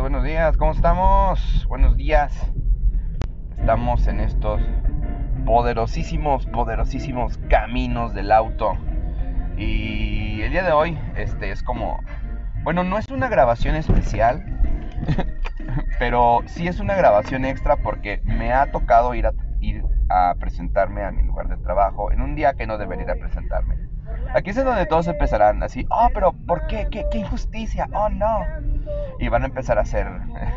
buenos días, ¿cómo estamos? Buenos días. Estamos en estos poderosísimos, poderosísimos caminos del auto. Y el día de hoy, este es como, bueno, no es una grabación especial, pero sí es una grabación extra porque me ha tocado ir a, ir a presentarme a mi lugar de trabajo en un día que no debería presentarme. Aquí es donde todos empezarán así, oh, pero ¿por qué? ¿Qué, qué injusticia? Oh, no. Y van a empezar a hacer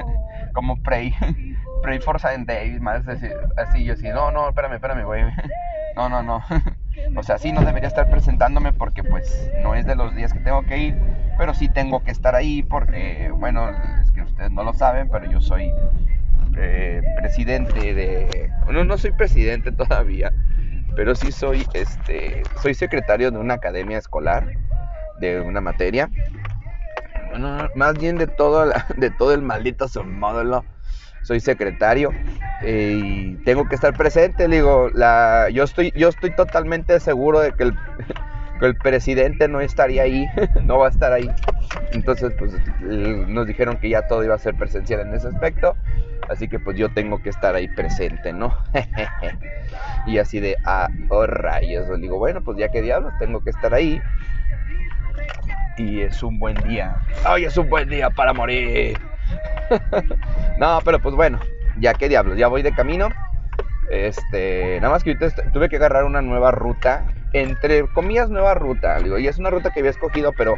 como Pray, Pray for Saint David, más así, así, yo así, no, no, espérame, espérame, güey. No, no, no. O sea, sí, no debería estar presentándome porque pues no es de los días que tengo que ir, pero sí tengo que estar ahí porque, bueno, es que ustedes no lo saben, pero yo soy eh, presidente de... No, no soy presidente todavía, pero sí soy, este, soy secretario de una academia escolar, de una materia. Bueno, más bien de todo, de todo el maldito submódulo. Soy secretario eh, y tengo que estar presente. Digo, la, yo, estoy, yo estoy totalmente seguro de que el, que el presidente no estaría ahí, no va a estar ahí. Entonces, pues nos dijeron que ya todo iba a ser presencial en ese aspecto. Así que pues yo tengo que estar ahí presente, ¿no? y así de, ah, oh rayos. digo, bueno, pues ya que diablos, tengo que estar ahí. Y es un buen día. ¡Ay, es un buen día para morir! no, pero pues bueno, ya que diablos, ya voy de camino. Este, nada más que ahorita tuve que agarrar una nueva ruta entre comillas, nueva ruta. Y es una ruta que había escogido, pero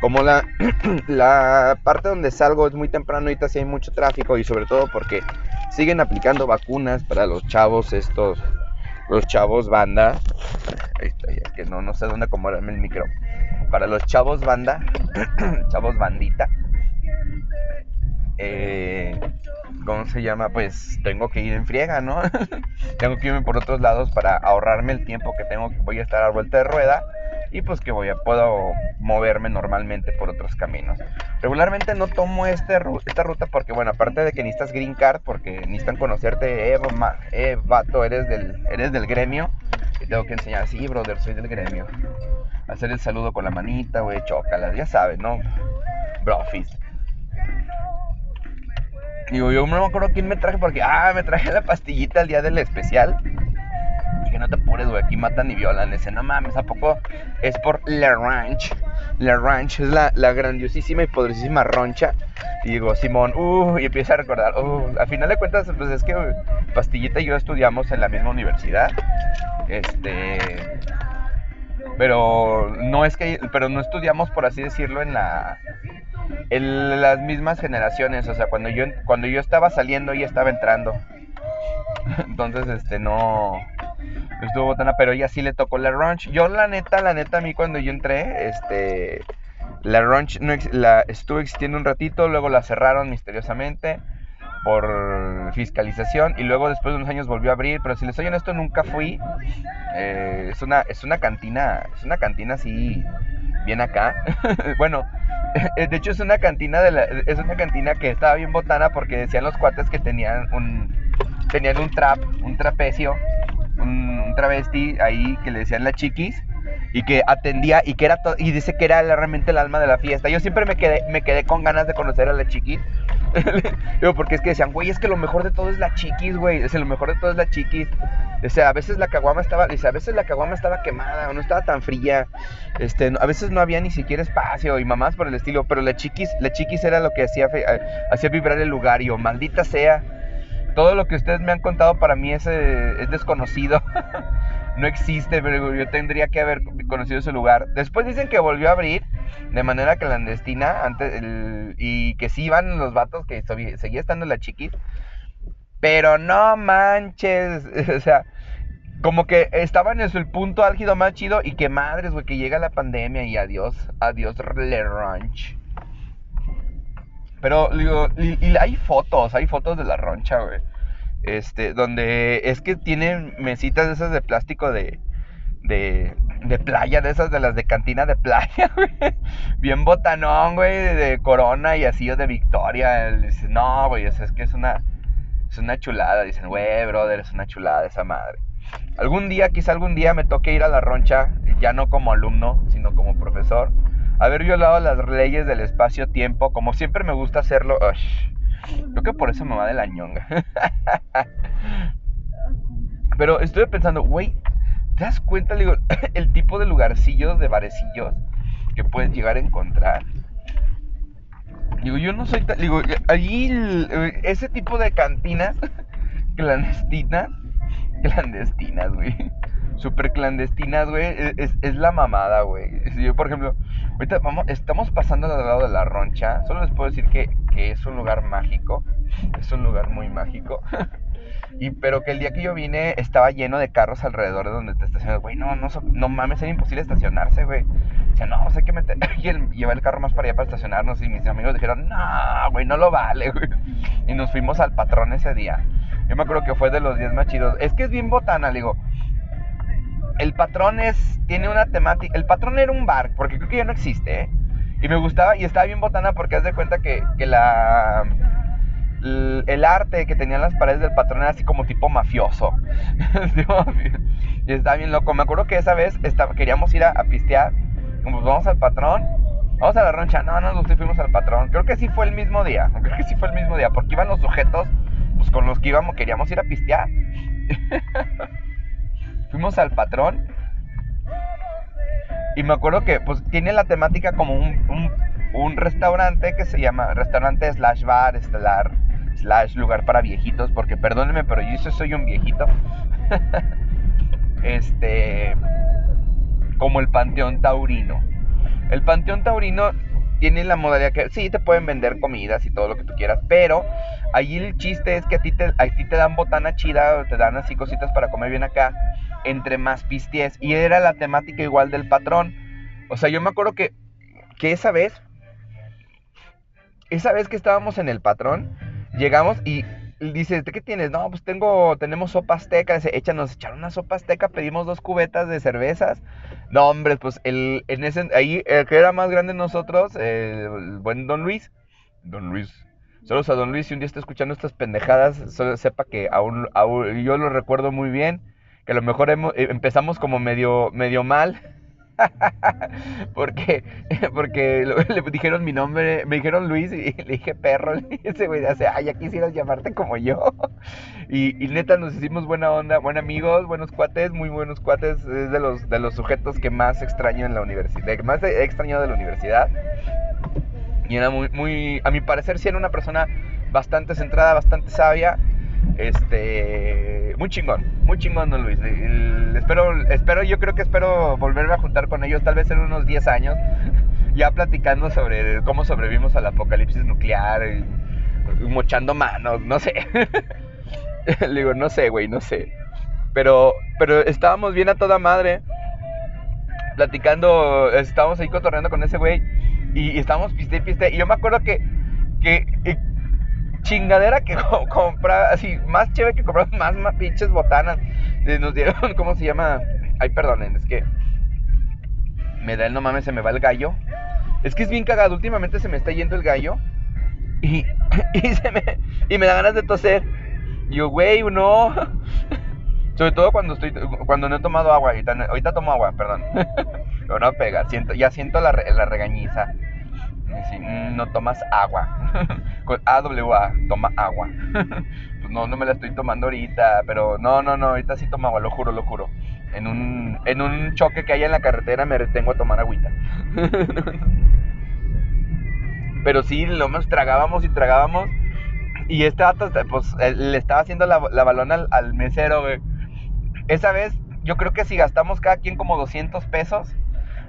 como la, la parte donde salgo es muy temprano, ahorita sí hay mucho tráfico y sobre todo porque siguen aplicando vacunas para los chavos estos, los chavos banda. Ahí está, es que no, no sé dónde acomodarme el micro. Para los chavos banda, chavos bandita. Eh, ¿cómo se llama? Pues tengo que ir en friega, ¿no? tengo que irme por otros lados para ahorrarme el tiempo que tengo que voy a estar a vuelta de rueda y pues que voy a puedo moverme normalmente por otros caminos. Regularmente no tomo este, esta ruta porque bueno, aparte de que necesitas green card porque necesitan conocerte, eh, eh vato, eres del eres del gremio y tengo que enseñar, sí, brother, soy del gremio. Hacer el saludo con la manita, güey, chócalas, ya sabes, ¿no? Brofis. Digo, yo no me acuerdo quién me traje porque, ah, me traje la pastillita el día del especial. Que no te apures, güey, aquí matan y violan. Ese, no mames, ¿a poco es por La Ranch? La Ranch es la, la grandiosísima y poderosísima roncha. Y digo, Simón, uh, y empieza a recordar, uh, a final de cuentas, pues es que Pastillita y yo estudiamos en la misma universidad. Este. Pero no es que, pero no estudiamos, por así decirlo, en la en las mismas generaciones, o sea, cuando yo, cuando yo estaba saliendo, ella estaba entrando. Entonces, este, no estuvo botana, pero ella sí le tocó la ranch. Yo, la neta, la neta, a mí cuando yo entré, este, la ranch no, la, estuvo existiendo un ratito, luego la cerraron misteriosamente por fiscalización y luego después de unos años volvió a abrir, pero si les soy honesto nunca fui. Eh, es una es una cantina, es una cantina así bien acá. bueno, de hecho es una cantina de la, es una cantina que estaba bien botana porque decían los cuates que tenían un tenían un trap, un trapecio, un, un travesti ahí que le decían la chiquis y que atendía y que era y dice que era realmente el alma de la fiesta. Yo siempre me quedé me quedé con ganas de conocer a la chiquis. Digo, porque es que decían, güey, es que lo mejor de todo es la chiquis, güey. Es lo mejor de todo es la chiquis. O sea, a veces la caguama estaba, dice, a veces la caguama estaba quemada o no estaba tan fría. Este, a veces no había ni siquiera espacio y mamás por el estilo, pero la chiquis, la chiquis era lo que hacía, eh, hacía vibrar el lugar y yo, maldita sea. Todo lo que ustedes me han contado para mí es, eh, es desconocido. no existe, pero yo tendría que haber conocido ese lugar. Después dicen que volvió a abrir de manera clandestina antes y que sí iban los vatos que seguía estando la chiquis. Pero no manches, o sea, como que estaban en el punto álgido más chido y que madres, güey, que llega la pandemia y adiós, adiós Le Ranch. Pero digo, y, hay fotos, hay fotos de la roncha, güey. Este, donde es que tienen mesitas esas de plástico de, de, de playa, de esas de las de cantina de playa, güey. Bien botanón, güey, de Corona y así o de Victoria. no, güey, es que es una, es una chulada. Dicen, güey, brother, es una chulada esa madre. Algún día, quizá algún día me toque ir a la roncha, ya no como alumno, sino como profesor, haber violado las leyes del espacio-tiempo, como siempre me gusta hacerlo. creo que por eso me va de la ñonga. Pero estuve pensando, güey, ¿te das cuenta, digo, el tipo de lugarcillos, de barecillos que puedes llegar a encontrar? Digo, yo no soy tan. Digo, allí ese tipo de cantinas clandestinas. Clandestinas, güey. Super clandestinas, güey. Es, es, la mamada, güey. Yo, por ejemplo, ahorita vamos, estamos pasando al lado de la roncha. Solo les puedo decir que, que es un lugar mágico. Es un lugar muy mágico. Y pero que el día que yo vine estaba lleno de carros alrededor de donde te estacionas. Güey, no, no, no mames, era imposible estacionarse, güey. O sea, no, o sea, que meter. Y el, llevar el carro más para allá para estacionarnos. Y mis amigos dijeron, no, güey, no lo vale, güey. Y nos fuimos al patrón ese día. Yo me acuerdo que fue de los días más chidos. Es que es bien botana, digo. El patrón es. Tiene una temática. El patrón era un bar, porque creo que ya no existe, ¿eh? Y me gustaba, y estaba bien botana porque haz de cuenta que, que la el arte que tenían las paredes del patrón era así como tipo mafioso. y estaba bien loco. Me acuerdo que esa vez queríamos ir a, pistear. Como vamos al patrón. Vamos a la roncha. No, no, nos fuimos al patrón. Creo que sí fue el mismo día. Creo que sí fue el mismo día. Porque iban los sujetos pues, con los que íbamos, queríamos ir a pistear. Fuimos al patrón. Y me acuerdo que pues tiene la temática como un, un restaurante que se llama restaurante slash bar, estelar slash lugar para viejitos, porque perdónenme, pero yo soy un viejito. este, como el Panteón Taurino. El Panteón Taurino tiene la modalidad que sí te pueden vender comidas y todo lo que tú quieras, pero allí el chiste es que a ti te, a ti te dan botana chida, te dan así cositas para comer bien acá, entre más pisties. Y era la temática igual del patrón. O sea, yo me acuerdo que, que esa vez, esa vez que estábamos en el patrón, Llegamos y dice, ¿qué tienes? No, pues tengo, tenemos sopa azteca. Dice, échanos, echaron una sopa azteca, pedimos dos cubetas de cervezas. No, hombre, pues el, en ese, ahí, el que era más grande de nosotros, el buen Don Luis. Don Luis. Saludos a Don Luis, si un día está escuchando estas pendejadas, solo sepa que aún, aún, yo lo recuerdo muy bien, que a lo mejor empezamos como medio, medio mal porque porque le dijeron mi nombre, me dijeron Luis y le dije perro. Y ese güey dice, ay, ya quisieras llamarte como yo. Y, neta, nos hicimos buena onda, buenos amigos, buenos cuates, muy buenos cuates. Es de los, de los sujetos que más extraño en la universidad, que más he extrañado de la universidad. Y era muy, muy, a mi parecer, sí era una persona bastante centrada, bastante sabia este, muy chingón, muy chingón, don Luis. espero, espero, yo creo que espero volverme a juntar con ellos, tal vez en unos 10 años, ya platicando sobre cómo sobrevivimos al apocalipsis nuclear, mochando manos, no sé. Le digo, no sé, güey, no sé. Pero, pero estábamos bien a toda madre, platicando, estábamos ahí cotorreando con ese güey, y, estábamos piste y piste, y yo me acuerdo que, que chingadera que compra, así, más chévere que comprar más, más pinches botanas. Nos dieron, ¿cómo se llama? Ay, perdonen, es que me da el no mames, se me va el gallo. Es que es bien cagado, últimamente se me está yendo el gallo y, y, se me, y me da ganas de toser. Yo, güey, no. Sobre todo cuando estoy cuando no he tomado agua, ahorita, ahorita tomo agua, perdón. Pero no pega, siento, ya siento la regañiza. No tomas agua. Con AWA, toma agua. pues no, no me la estoy tomando ahorita, pero no, no, no, ahorita sí tomo agua, lo juro, lo juro. En un, en un choque que hay en la carretera me retengo a tomar agüita. pero sí, lo más tragábamos y tragábamos. Y este dato, pues, le estaba haciendo la, balón al, mesero, Esa vez, yo creo que si gastamos cada quien como 200 pesos,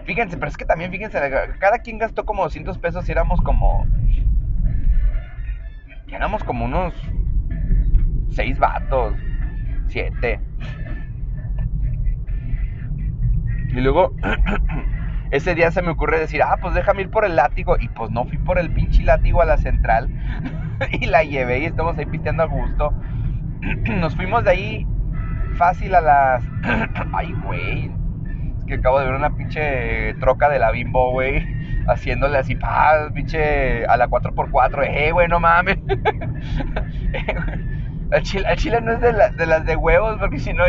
Fíjense, pero es que también, fíjense, cada quien gastó como 200 pesos y éramos como. éramos como unos. 6 vatos. 7. Y luego. ese día se me ocurre decir, ah, pues déjame ir por el látigo. Y pues no fui por el pinche látigo a la central. y la llevé y estamos ahí pisteando a gusto. Nos fuimos de ahí fácil a las. Ay, güey que acabo de ver una pinche troca de la Bimbo, güey, haciéndole así, pa, pinche a la 4x4, eh, güey, no mames. Chile, chile, no es de, las de huevos, porque si no,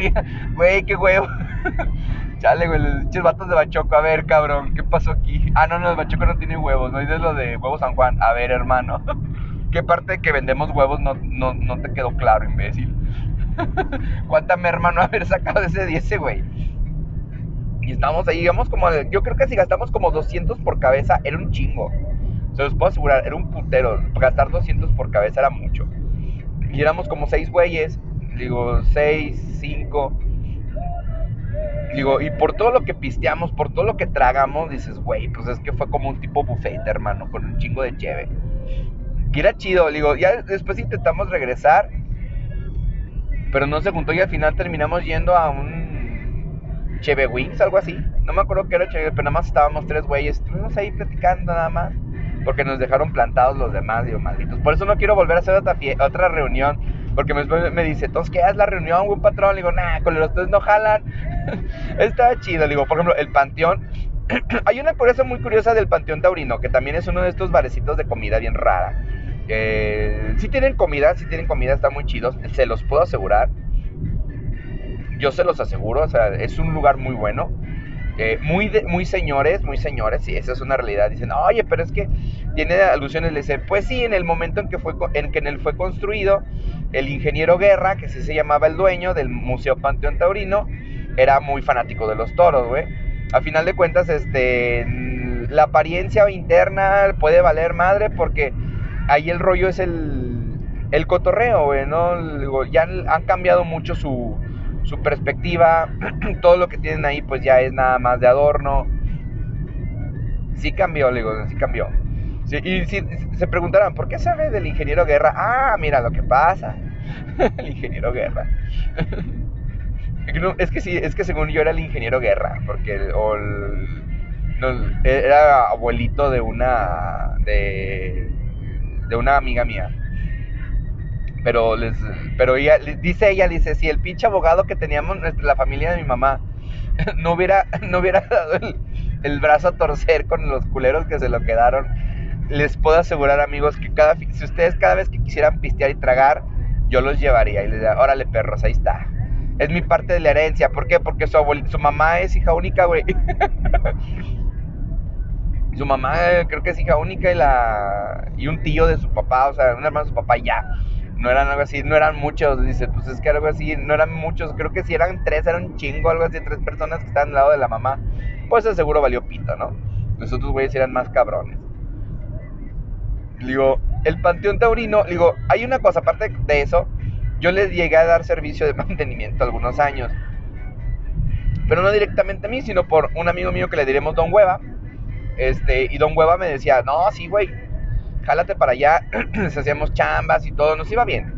güey, qué huevo. Chale, güey, los pinches vatos de Bachoco. A ver, cabrón, ¿qué pasó aquí? Ah, no, no, el Bachoco no tiene huevos. No dices lo de huevos San Juan. A ver, hermano. ¿Qué parte de que vendemos huevos no, no, no te quedó claro, imbécil? ¿Cuánta merma no haber sacado ese 10, güey? Y estábamos ahí, digamos como, yo creo que si gastamos como 200 por cabeza, era un chingo. Se los puedo asegurar, era un putero. Gastar 200 por cabeza era mucho. Y éramos como 6 güeyes, digo, 6, 5. Digo, y por todo lo que pisteamos, por todo lo que tragamos, dices, güey, pues es que fue como un tipo buffet, hermano, con un chingo de cheve. Y era chido, digo, ya después intentamos regresar, pero no se juntó y al final terminamos yendo a un Cheve Wings, algo así. No me acuerdo qué era Cheve, pero nada más estábamos tres güeyes, estuvimos ahí platicando nada más, porque nos dejaron plantados los demás, digo, malditos. Por eso no quiero volver a hacer otra, otra reunión porque me, me dice, entonces, ¿qué es la reunión, buen patrón? Le digo, nah, con los ustedes no jalan. Está chido. Le digo, por ejemplo, el Panteón. Hay una curiosa muy curiosa del Panteón Taurino, que también es uno de estos barecitos de comida bien rara. Eh, sí tienen comida, sí tienen comida, está muy chidos, se los puedo asegurar. Yo se los aseguro, o sea, es un lugar muy bueno. Eh, muy, muy señores, muy señores, sí, esa es una realidad. Dicen, oye, pero es que tiene alusiones. Le dice, pues sí, en el momento en que, fue, en que en fue construido, el ingeniero Guerra, que se llamaba el dueño del Museo Panteón Taurino, era muy fanático de los toros, güey. A final de cuentas, este, la apariencia interna puede valer madre porque ahí el rollo es el, el cotorreo, güey, ¿no? Ya han cambiado mucho su, su perspectiva, todo lo que tienen ahí pues ya es nada más de adorno. Sí cambió, le digo, sí cambió. y si se preguntarán, ¿por qué sabe del ingeniero Guerra? Ah, mira lo que pasa. el ingeniero Guerra. es que sí, es que según yo era el ingeniero Guerra, porque era abuelito de una de, de una amiga mía. Pero les pero ella dice ella dice, si el pinche abogado que teníamos la familia de mi mamá no hubiera no hubiera dado el, brazo a torcer con los culeros que se lo quedaron, les puedo asegurar, amigos, que cada si ustedes cada vez que quisieran pistear y tragar, yo los llevaría y les diría, "Órale, perros, ahí está." Es mi parte de la herencia. ¿Por qué? Porque su, su mamá es hija única, güey. su mamá creo que es hija única y la y un tío de su papá, o sea, un hermano de su papá ya no eran algo así, no eran muchos, dice, pues es que algo así, no eran muchos, creo que si eran tres, eran un chingo, algo así, tres personas que estaban al lado de la mamá, pues seguro valió pito, ¿no? Los otros güeyes eran más cabrones. Digo, el Panteón Taurino, digo, hay una cosa, aparte de eso, yo les llegué a dar servicio de mantenimiento algunos años. Pero no directamente a mí, sino por un amigo mío que le diremos Don Hueva. Este, y Don Hueva me decía, no, sí, güey, jálate para allá, hacíamos chambas y todo, nos iba bien.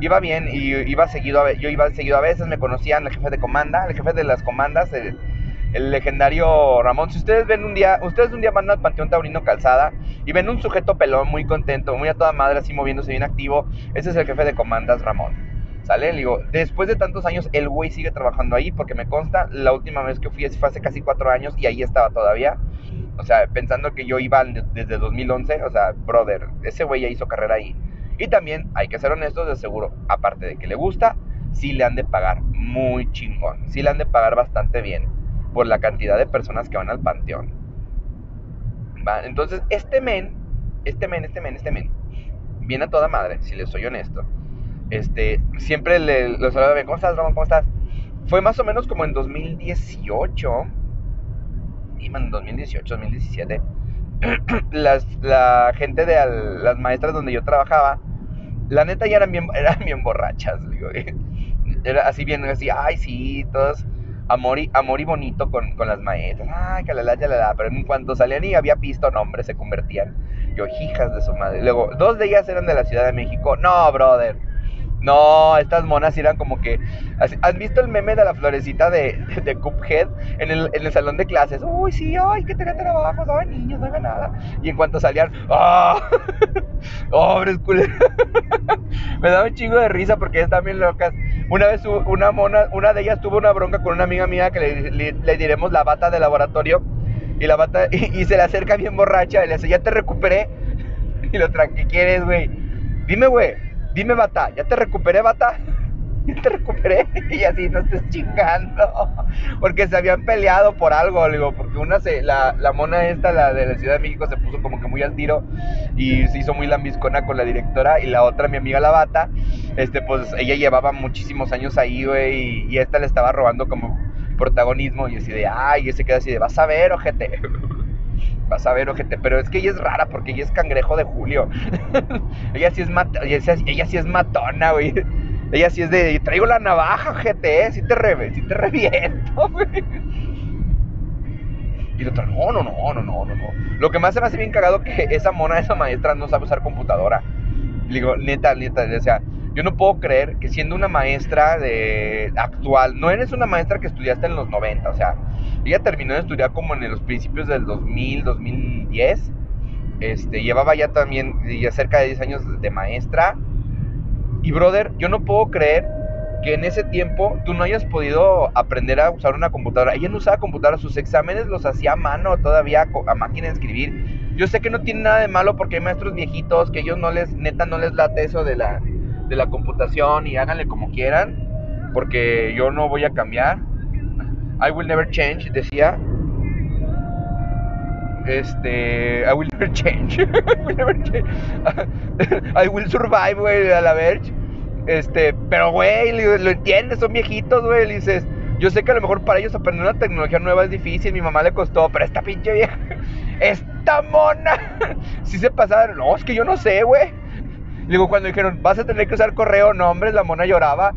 Iba bien y iba seguido a, yo iba seguido a veces, me conocían el jefe de comanda, el jefe de las comandas, el, legendario Ramón. Si ustedes ven un día, ustedes un día van al Panteón Taurino Calzada y ven un sujeto pelón muy contento, muy a toda madre, así moviéndose bien activo, ese es el jefe de comandas Ramón. ¿Sale? Le digo, después de tantos años, el güey sigue trabajando ahí porque me consta, la última vez que fui fue hace casi cuatro años y ahí estaba todavía. O sea, pensando que yo iba desde 2011, o sea, brother, ese güey ya hizo carrera ahí. Y también, hay que ser honestos, de seguro, aparte de que le gusta, sí le han de pagar muy chingón. Sí le han de pagar bastante bien por la cantidad de personas que van al panteón. Entonces, este men, este men, este men, este men, viene a toda madre, si les soy honesto. Este, siempre le, lo saludaba, ¿cómo estás, Ramón? ¿Cómo estás? Fue más o menos como en 2018 en 2018, 2017, las, la gente de las maestras donde yo trabajaba, la neta ya eran bien, eran bien borrachas, digo, era así bien, así, ay, sí, todos amor y, amor y bonito con, con las maestras, ay, que la la, la, la, pero en cuanto salían y había pisto, nombres se convertían, yo, hijas de su madre, luego, dos de ellas eran de la Ciudad de México, no, brother, no, estas monas eran como que. ¿Has visto el meme de la florecita de, Cuphead en el, salón de clases? Uy, sí, ay, que tenga trabajo, no hay niños, no hay nada. Y en cuanto salían, ¡ah! ¡Oh! Me daba un chingo de risa porque están bien locas. Una vez una mona, una de ellas tuvo una bronca con una amiga mía que le, diremos la bata de laboratorio. Y la bata, y, se le acerca bien borracha y le dice, ya te recuperé. Y lo tranqui, ¿qué quieres, güey? Dime, güey, Dime, bata, ¿ya te recuperé, bata? te recuperé. Y así, no estés chingando. Porque se habían peleado por algo, digo, porque una se, la, la mona esta, la de la Ciudad de México, se puso como que muy al tiro y se hizo muy lambiscona con la directora. Y la otra, mi amiga la bata, este, pues ella llevaba muchísimos años ahí, güey, y, esta le estaba robando como protagonismo. Y así de, ay, y se queda así de, vas a ver, ojete. Vas a ver, ojete. Pero es que ella es rara porque ella es cangrejo de Julio. ella, sí es sí matona, güey. Ella sí es de, traigo la navaja, GT, si te, re, si te reviento, güey. Y el otro, no, no, no, no, no, no, no. Lo que más se me hace bien cagado que esa mona, esa maestra no sabe usar computadora. Digo, neta, neta, o sea, yo no puedo creer que siendo una maestra de actual, no eres una maestra que estudiaste en los 90, o sea, ella terminó de estudiar como en los principios del 2000, 2010. Este, llevaba ya también ya cerca de 10 años de maestra y brother, yo no puedo creer que en ese tiempo tú no hayas podido aprender a usar una computadora. Ella no usaba computadora, sus exámenes los hacía a mano todavía a máquina de escribir. Yo sé que no tiene nada de malo porque hay maestros viejitos que ellos no les, neta, no les late eso de la, de la computación y háganle como quieran, porque yo no voy a cambiar. I will never change, decía. Este, I will never change. I will never change. I will survive, güey, a la verge. Este, pero, güey, lo, entiendes, son viejitos, güey. dices, yo sé que a lo mejor para ellos aprender una tecnología nueva es difícil, mi mamá le costó, pero esta pinche vieja, mona, si se pasaron, no, es que yo no sé, güey. Digo, cuando dijeron, vas a tener que usar correo, no, hombre, la mona lloraba.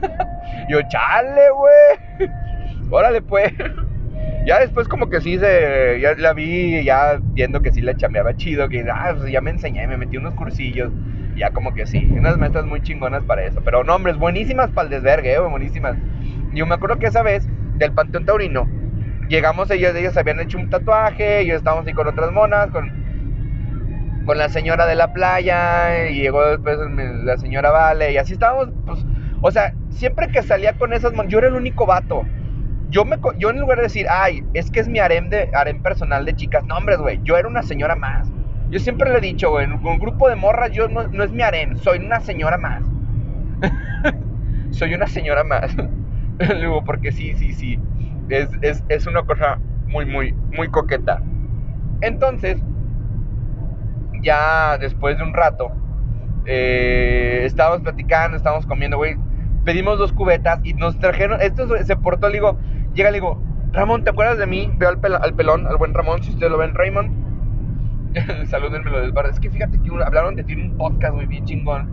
yo, chale, güey. Órale, pues. Ya después como que sí se, la vi ya viendo que sí la chameaba chido, que ah, pues ya me enseñé, me metí unos cursillos, ya como que sí, unas metas muy chingonas para eso. Pero no, buenísimas para el desvergue, eh, buenísimas. Yo me acuerdo que esa vez, del Panteón Taurino, llegamos, ellas, ellas habían hecho un tatuaje, y estábamos ahí con otras monas, con, con la señora de la playa, y llegó después la señora Vale, y así estábamos, pues, o sea, siempre que salía con esas monas, yo era el único vato yo, me, yo en lugar de decir, ay, es que es mi harem, de, harem personal de chicas, no, hombre, güey, yo era una señora más. Yo siempre le he dicho, güey, en un grupo de morras yo no, no es mi harem, soy una señora más. soy una señora más. Luego, porque sí, sí, sí, es, es, es una cosa muy, muy, muy coqueta. Entonces, ya después de un rato, eh, estábamos platicando, estábamos comiendo, güey. Pedimos dos cubetas y nos trajeron. Esto se portó, le digo, Llega le digo, Ramón, ¿te acuerdas de mí? Veo al, pelón, al buen Ramón, si ustedes lo ven, Raymond. Salúdenmelo del bar. Es que fíjate que hablaron de ti en un podcast, muy bien chingón.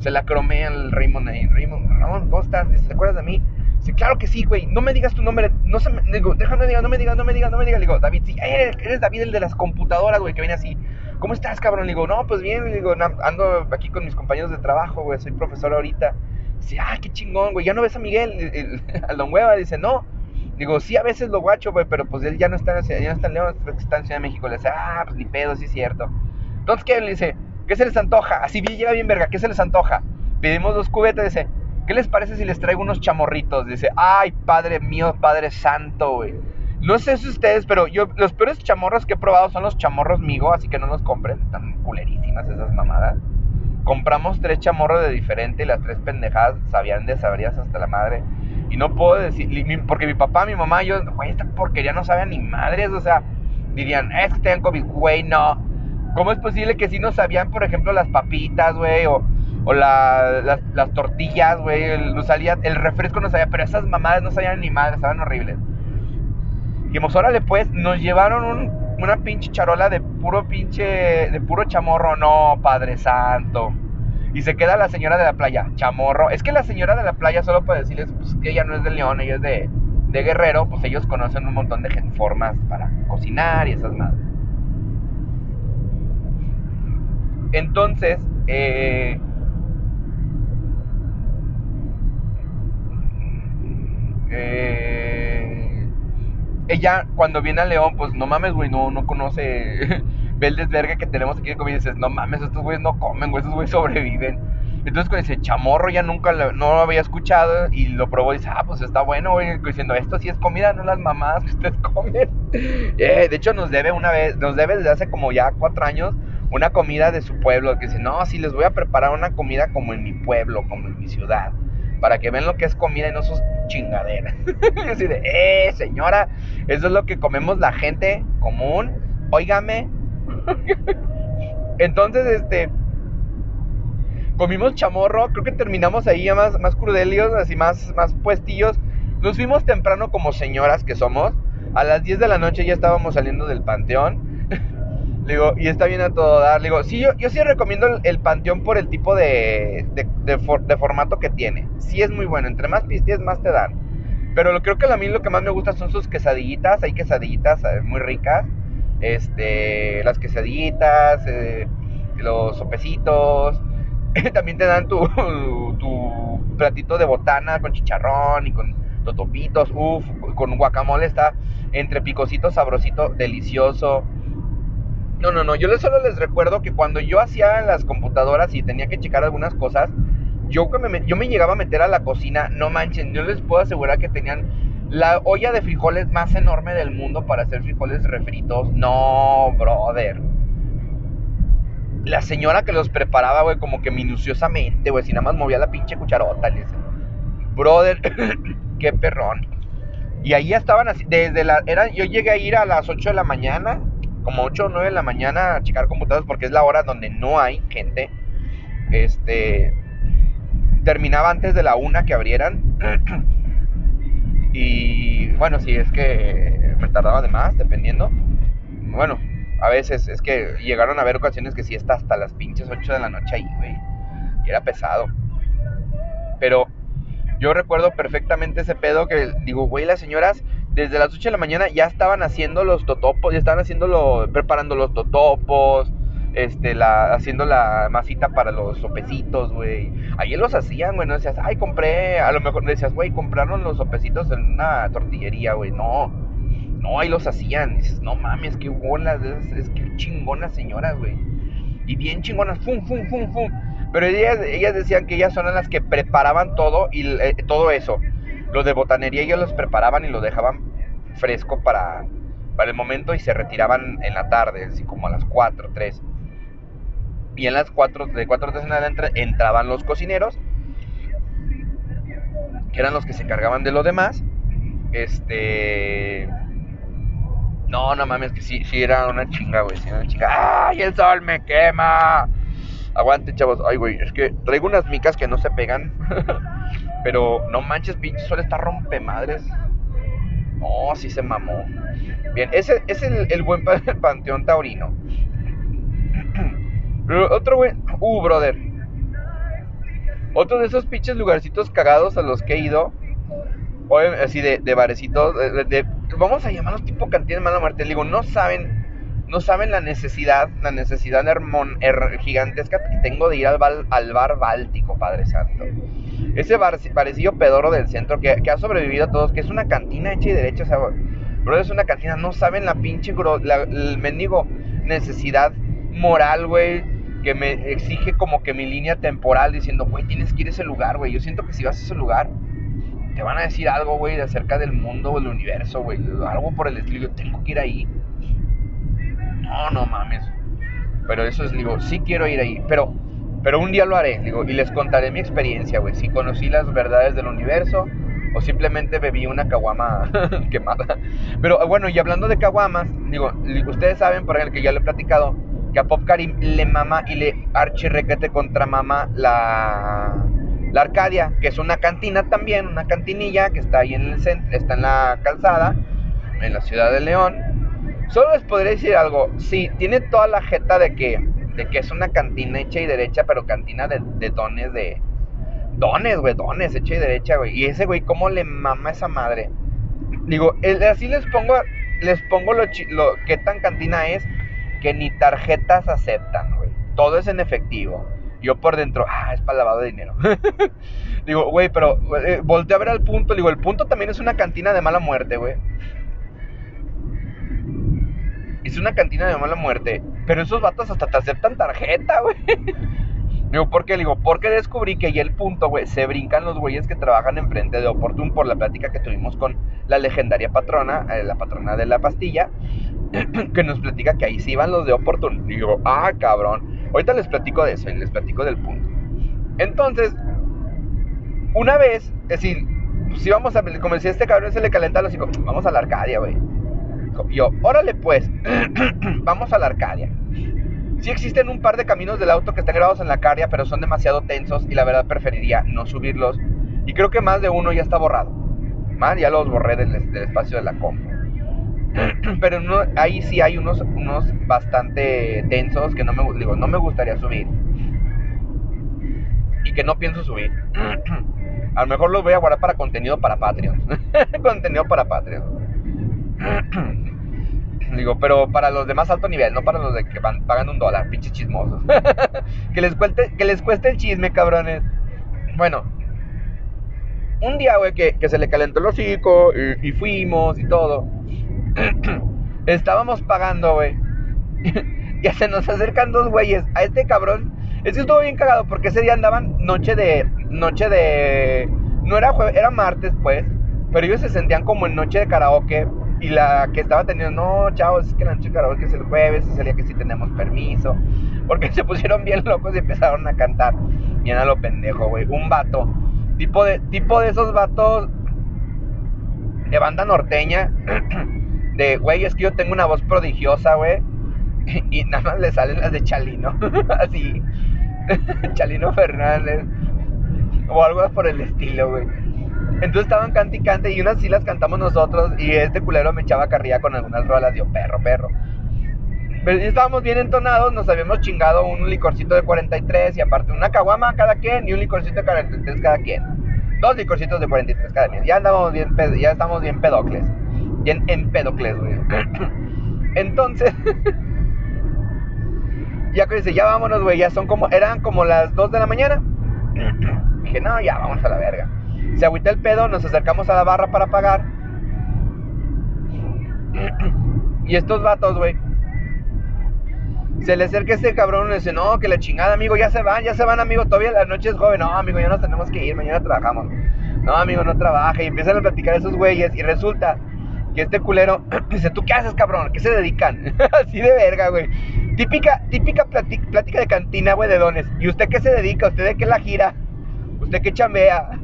Se la cromé al Raymond ahí. Raymond, Ramón, ¿cómo estás? ¿Te acuerdas de mí? Dice, claro que sí, güey. No me digas tu nombre. No se me, digo, déjame diga, no me digas, no me digas, no me digas. Le digo, David, sí. Eres, David, el de las computadoras, güey, que viene así. ¿Cómo estás, cabrón? Le digo, no, pues bien. Le digo, ando aquí con mis compañeros de trabajo, güey. Soy profesor ahorita. Dice, ah, qué chingón, güey. ¿Ya no ves a Miguel? al don Hueva. Dice, no. Digo, sí, a veces lo guacho, güey, pero pues él ya no está, ya no está en León, está en Ciudad de México. Le dice, ah, pues ni pedo, sí es cierto. Entonces, ¿qué? Le dice, ¿qué se les antoja? Así llega bien verga, ¿qué se les antoja? Pedimos dos cubetas, dice, ¿qué les parece si les traigo unos chamorritos? Dice, ay, padre mío, padre santo, güey. No sé si ustedes, pero yo, los peores chamorros que he probado son los chamorros Migo, así que no los compren, están culerísimas esas mamadas. Compramos tres chamorros de diferente y las tres pendejadas sabían de sabrías hasta la madre. Y no puedo decir, porque mi papá, mi mamá, yo, güey, esta porquería no saben ni madres, o sea, dirían, es que tengan COVID, güey, no. ¿Cómo es posible que si no sabían, por ejemplo, las papitas, güey, o, o las, tortillas, güey, salía, el refresco no sabía, pero esas mamadas no sabían ni madres, estaban horribles. Dijimos, órale, pues, nos llevaron una pinche charola de puro pinche, de puro chamorro, no, Padre Santo. Y se queda la señora de la playa, chamorro. Es que la señora de la playa, solo para decirles pues, que ella no es de León, ella es de, de Guerrero, pues ellos conocen un montón de formas para cocinar y esas madres. Entonces, eh, eh, ella cuando viene a León, pues no mames, güey, no, no conoce ve el que tenemos aquí de comida y dices, no mames, estos güeyes no comen, güey, estos güeyes sobreviven. Entonces con ese chamorro ya nunca lo, no había escuchado y lo probó y dice, ah, pues está bueno, güey, diciendo, esto sí es comida, no las mamadas que ustedes comen. Eh, de hecho nos debe una vez, nos debe desde hace como ya cuatro años una comida de su pueblo, que dice, no, sí les voy a preparar una comida como en mi pueblo, como en mi ciudad. Para que vean lo que es comida y no sus chingaderas. así de, eh, señora, eso es lo que comemos la gente común. Óigame. Entonces, este, comimos chamorro, creo que terminamos ahí ya más, más crudelios, así más, más puestillos. Nos fuimos temprano como señoras que somos. A las 10 de la noche ya estábamos saliendo del panteón. Y está bien a todo dar. Digo, sí, yo, yo sí recomiendo el, panteón por el tipo de, de, formato que tiene. Sí es muy bueno, entre más pistillas más te dan. Pero lo, creo que a mí lo que más me gusta son sus quesadillitas. Hay quesadillitas eh, muy ricas. Este, las quesadillitas, eh, los sopecitos. También te dan tu, tu platito de botana con chicharrón y con totopitos. Uf, con guacamole está entre picosito, sabrosito, delicioso. No, no, no, yo solo les recuerdo que cuando yo hacía las computadoras y tenía que checar algunas cosas, yo me, llegaba a meter a la cocina, no manchen, yo les puedo asegurar que tenían la olla de frijoles más enorme del mundo para hacer frijoles refritos. No, brother. La señora que los preparaba, güey, como que minuciosamente, güey, si nada más movía la pinche cucharota, les... Brother, qué perrón. Y ahí estaban así, desde la, yo llegué a ir a las 8 de la mañana, como 8 o 9 de la mañana a checar computadoras porque es la hora donde no hay gente. Este, terminaba antes de la 1 que abrieran. y bueno, si es que me tardaba de más, dependiendo. Bueno, a veces es que llegaron a haber ocasiones que sí está hasta las pinches 8 de la noche ahí, güey. Y era pesado. Pero yo recuerdo perfectamente ese pedo que digo, güey, las señoras desde las 8 de la mañana ya estaban haciendo los totopos, ya estaban haciendo preparando los totopos, este, la, haciendo la masita para los sopecitos, güey. Ahí los hacían, güey, no decías, ay, compré, a lo mejor decías, güey, compraron los sopecitos en una tortillería, güey, no. No, ahí los hacían. Dices, no mames, qué bolas, es, es que chingonas señoras, güey. Y bien chingonas, fum, fum, fum, fum. Pero ellas, ellas decían que ellas son las que preparaban todo y eh, todo eso. Lo de botanería ellos los preparaban y lo dejaban fresco para, para el momento y se retiraban en la tarde, así como a las 4, 3. Y en las 4, de 4 3 en adelante entraban los cocineros, que eran los que se encargaban de lo demás. Este. No, no mames, que sí, sí era una chinga, güey. Sí era una chinga. ¡Ay, el sol me quema! Aguante, chavos. Ay, güey, es que traigo unas micas que no se pegan. Pero no manches, pinche sol está rompe madres. No, sí se mamó. Bien, ese, es el, buen panteón taurino. Otro güey. Uh, brother. Otro de esos pinches lugarcitos cagados a los que he ido. Así de, de barecitos. vamos a llamarlos tipo cantina de mala muerte. digo, no saben no saben la necesidad, la necesidad gigantesca que tengo de ir al, al bar báltico, Padre Santo. Ese bar, parecido pedoro del centro que, ha sobrevivido a todos, que es una cantina hecha y derecha, o sea, bro, es una cantina, no saben la pinche, la, el mendigo necesidad moral, güey, que me exige como que mi línea temporal diciendo, güey, tienes que ir a ese lugar, güey. Yo siento que si vas a ese lugar, te van a decir algo, güey, de acerca del mundo o el universo, güey. Algo por el estilo. Yo tengo que ir ahí no, no mames. Pero eso es, digo, sí quiero ir ahí, pero, pero un día lo haré, digo, y les contaré mi experiencia, güey, si conocí las verdades del universo o simplemente bebí una caguama quemada. Pero bueno, y hablando de caguamas, digo, ustedes saben, por ejemplo, que ya le he platicado, que a Pop Karim le mama y le archirrequete contra mama la, la Arcadia, que es una cantina también, una cantinilla que está ahí en el centro, está en la calzada, en la ciudad de León. Solo les podría decir algo. Sí, tiene toda la jeta de que, de que es una cantina hecha y derecha, pero cantina de, dones de. Dones, güey, dones, hecha y derecha, güey. Y ese güey, ¿cómo le mama esa madre? Digo, así les pongo, les pongo lo, lo que tan cantina es que ni tarjetas aceptan, güey. Todo es en efectivo. Yo por dentro, ah, es para lavado de dinero. digo, güey, pero eh, volteé a ver al punto. Digo, el punto también es una cantina de mala muerte, güey. Es una cantina de mala muerte. Pero esos vatos hasta te aceptan tarjeta, güey. Digo, ¿por qué? Digo, porque descubrí que ya el punto, güey, se brincan los güeyes que trabajan enfrente de Oportun por la plática que tuvimos con la legendaria patrona, eh, la patrona de la pastilla, que nos platica que ahí sí van los de Oportun. Digo, ah, cabrón. Ahorita les platico de eso y les platico del punto. Entonces, una vez, es decir, pues íbamos a, como decía este cabrón, se le calenta los hijos, vamos a la Arcadia, güey. Yo, órale pues, vamos a la Arcadia. Sí existen un par de caminos del auto que están grabados en la Arcadia, pero son demasiado tensos y la verdad preferiría no subirlos. Y creo que más de uno ya está borrado. Más ya los borré del, espacio de la compu. Pero ahí sí hay unos, unos bastante tensos que no me, digo, no me gustaría subir. Y que no pienso subir. A lo mejor los voy a guardar para contenido para Patreon. contenido para Patreon. Digo, pero para los de más alto nivel, no para los de que van, pagan un dólar, pinches chismosos. que, les cueste, que les cueste el chisme, cabrones. Bueno, un día, güey, que, se le calentó el hocico y, y fuimos y todo. Estábamos pagando, güey. y se nos acercan dos güeyes a este cabrón. Es que estuvo bien cagado porque ese día andaban noche de. Noche de. No era jueves, era martes, pues. Pero ellos se sentían como en noche de karaoke. Y la que estaba teniendo, no, chavos, es que la noche karaoke es el jueves, es el día que sí tenemos permiso. Porque se pusieron bien locos y empezaron a cantar. Bien a lo pendejo, güey. Un vato. Tipo de, tipo de esos vatos de banda norteña. De, güey, es que yo tengo una voz prodigiosa, güey. Y nada más le salen las de Chalino. Así. Chalino Fernández. O algo por el estilo, güey. Entonces estaban cante y unas sí las cantamos nosotros y este culero me echaba carrilla con algunas rolas. Yo, perro, perro. Pero estábamos bien entonados, nos habíamos chingado un licorcito de 43 y aparte una caguama cada quien y un licorcito de 43 cada quien. Dos licorcitos de 43 cada quien. Ya andábamos bien, ya estamos bien pedocles. Bien empedocles, güey. Entonces, ya que dice, ya vámonos, güey, ya son como, eran como las 2 de la mañana. Dije, no, ya, vamos a la verga. Se agüita el pedo, nos acercamos a la barra para pagar. Y estos vatos, güey. Se le acerca este cabrón y le dice, no, que la chingada, amigo, ya se van, ya se van, amigo, todavía la noche es joven. No, amigo, ya nos tenemos que ir, mañana trabajamos. No, amigo, no trabaja. Y empiezan a platicar esos güeyes y resulta que este culero dice, ¿tú qué haces, cabrón? ¿Qué se dedican? Así de verga, güey. Típica, típica plática de cantina, güey, de dones. ¿Y usted qué se dedica? ¿Usted de qué la gira? ¿Usted qué chambea?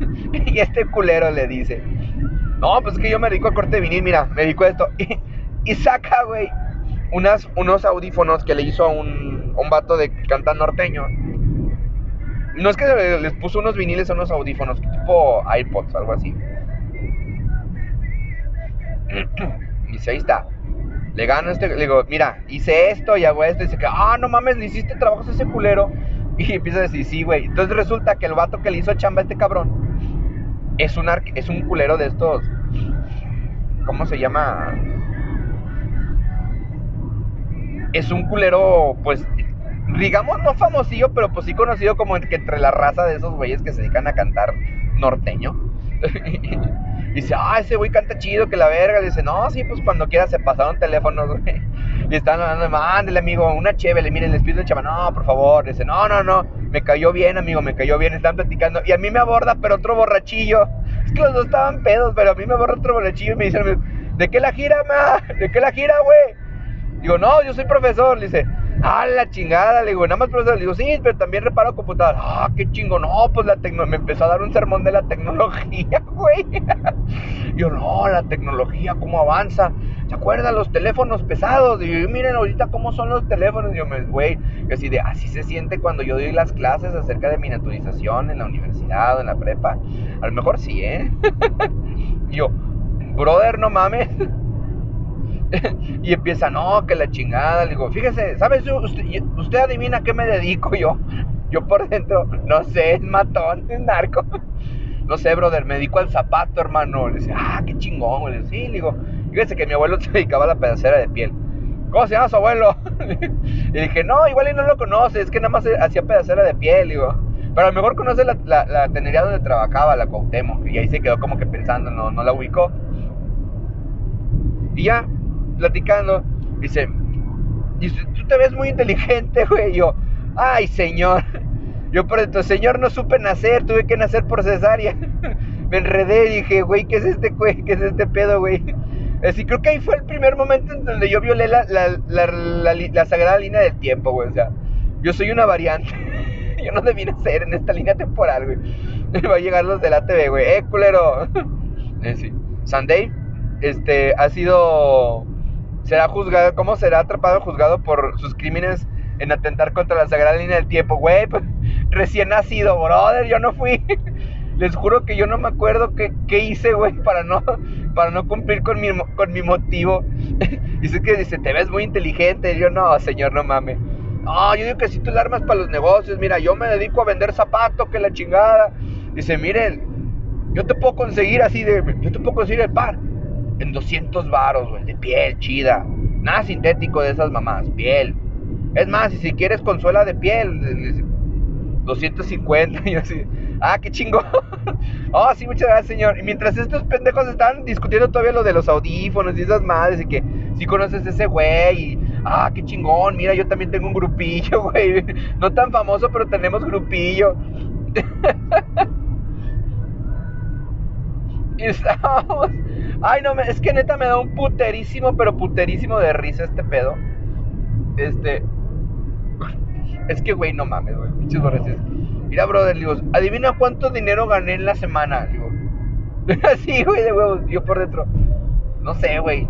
y este culero le dice, no, pues es que yo me dedico a corte de vinil, mira, me dedico a esto. Y, saca, güey, unos audífonos que le hizo a un, vato de canta norteño. No es que les puso unos viniles a unos audífonos, tipo iPods, algo así. Y dice, ahí está. Le gano este, le digo, mira, hice esto y hago esto. Y dice que, ah, no mames, le hiciste trabajos a ese culero. Y empieza a decir, sí, güey. Entonces resulta que el vato que le hizo chamba a este cabrón es un, es un culero de estos. ¿Cómo se llama? Es un culero, pues, digamos, no famosillo, pero pues sí conocido como que entre la raza de esos güeyes que se dedican a cantar norteño. dice, ah, ese güey canta chido, que la verga. Le dice, no, sí, pues cuando quiera se pasaron teléfonos, güey. Y están hablando, mándele, amigo, una chévere, miren, les pido el chava, no, por favor. Dice, no, no, no, me cayó bien, amigo, me cayó bien. Están platicando. Y a mí me aborda, pero otro borrachillo. Es que los dos estaban pedos, pero a mí me aborda otro borrachillo y me dice, ¿de qué la gira, ma? ¿De qué la gira, güey? Digo, no, yo soy profesor. Le dice, Ah, la chingada, le digo, nada más profesor, le digo, sí, pero también reparo computadoras. Ah, qué chingo, no, pues la tecnología, me empezó a dar un sermón de la tecnología, güey. yo, no, la tecnología, cómo avanza. ¿Se acuerdan los teléfonos pesados? Y yo, miren ahorita cómo son los teléfonos. Y yo, güey, así de, así se siente cuando yo doy las clases acerca de miniaturización en la universidad o en la prepa. A lo mejor sí, ¿eh? y yo, brother, no mames. y empieza, no, que la chingada. Le digo, fíjese, ¿sabes? Usted, usted adivina a qué me dedico yo. Yo por dentro, no sé, es matón, es narco. No sé, brother, me dedico al zapato, hermano. Le dice, ah, qué chingón. Le digo, sí, le digo, fíjese que mi abuelo se dedicaba a la pedacera de piel. ¿Cómo se llama su abuelo? y dije, no, igual y no lo conoce, es que nada más hacía pedacera de piel, digo. Pero a lo mejor conoce la, la, tenería donde trabajaba, la Cuauhtémoc. Y ahí se quedó como que pensando, no, no la ubicó. Y ya, platicando, dice, dice, tú te ves muy inteligente, güey. yo, ay, señor. Yo por esto, señor, no supe nacer, tuve que nacer por cesárea. Me enredé y dije, güey, ¿qué es este, güey? ¿Qué es este pedo, güey? Así creo que ahí fue el primer momento en donde yo violé la, la, la, la sagrada línea del tiempo, güey. O sea, yo soy una variante. yo no debí ser en esta línea temporal, güey. Va a llegar los de la TV, güey. ¡Eh, culero! Eh, sí. Sunday, este, ha sido. Será juzgado. ¿Cómo será atrapado juzgado por sus crímenes en atentar contra la sagrada línea del tiempo, güey? Pues, recién nacido, brother. Yo no fui. Les juro que yo no me acuerdo qué, qué hice, güey, para no, para no cumplir con mi, con mi motivo. dice que dice, te ves muy inteligente. yo, no, señor, no mames. No, yo digo que si tú armas para los negocios. Mira, yo me dedico a vender zapatos, que la chingada. Dice, miren, yo te puedo conseguir así de. Yo te puedo conseguir el par en 200 varos, güey, de piel chida. Nada sintético de esas mamás, piel. Es más, si quieres consuela de piel, 250 y así. Ah, qué chingón. oh, sí, muchas gracias, señor. Y mientras estos pendejos están discutiendo todavía lo de los audífonos y esas madres y que si conoces ese güey y ah, qué chingón, mira, yo también tengo un grupillo, güey. No tan famoso, pero tenemos grupillo. y estamos. Ay, no, es que neta me da un puterísimo, pero puterísimo de risa este pedo. Este. Es que, güey, no mames, güey. Mira, brother, digo, adivina cuánto dinero gané en la semana. Digo, así, güey, de huevos. Yo por dentro. No sé, güey.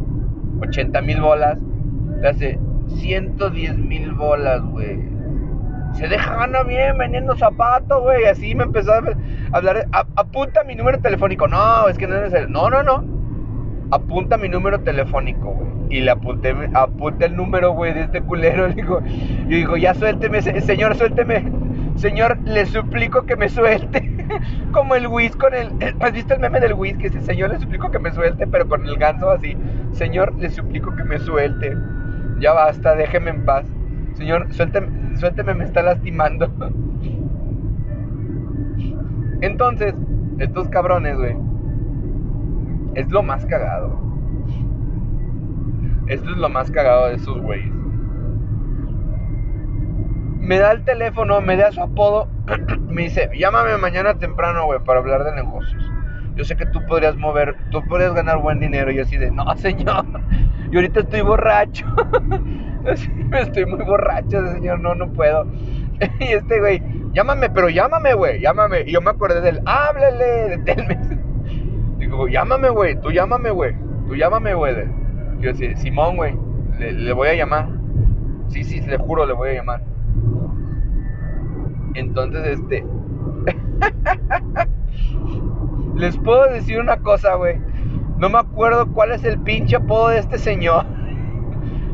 80 mil bolas. Le hace 110 mil bolas, güey. Se deja ganar bien vendiendo zapatos, güey. Así me empezó a hablar. apunta mi número telefónico. No, es que no es necesario. No, no, no. Apunta mi número telefónico, güey. Y le apunté, apunté el número, güey, de este culero. Le digo, yo digo, ya suélteme, señor, suélteme. Señor, le suplico que me suelte. Como el Wiz con el. ¿Has visto el meme del Wiz? Que dice, Señor, le suplico que me suelte, pero con el ganso así. Señor, le suplico que me suelte. Ya basta, déjeme en paz. Señor, suélteme, suélteme me está lastimando. Entonces, estos cabrones, güey. Es lo más cagado. Esto es lo más cagado de esos güeyes me da el teléfono, me da su apodo, me dice, llámame mañana temprano, güey, para hablar de negocios. Yo sé que tú podrías mover, tú podrías ganar buen dinero. Y así de, no, señor, yo ahorita estoy borracho. estoy muy borracho, señor, no, no puedo. y este güey, llámame, pero llámame, güey, llámame. Y yo me acordé del, háblele, de Digo, llámame, güey, tú llámame, güey, tú llámame, güey. Yo así, Simón, güey, le, le voy a llamar. Sí, sí, le juro, le voy a llamar. Entonces, este. Les puedo decir una cosa, güey. No me acuerdo cuál es el pinche apodo de este señor.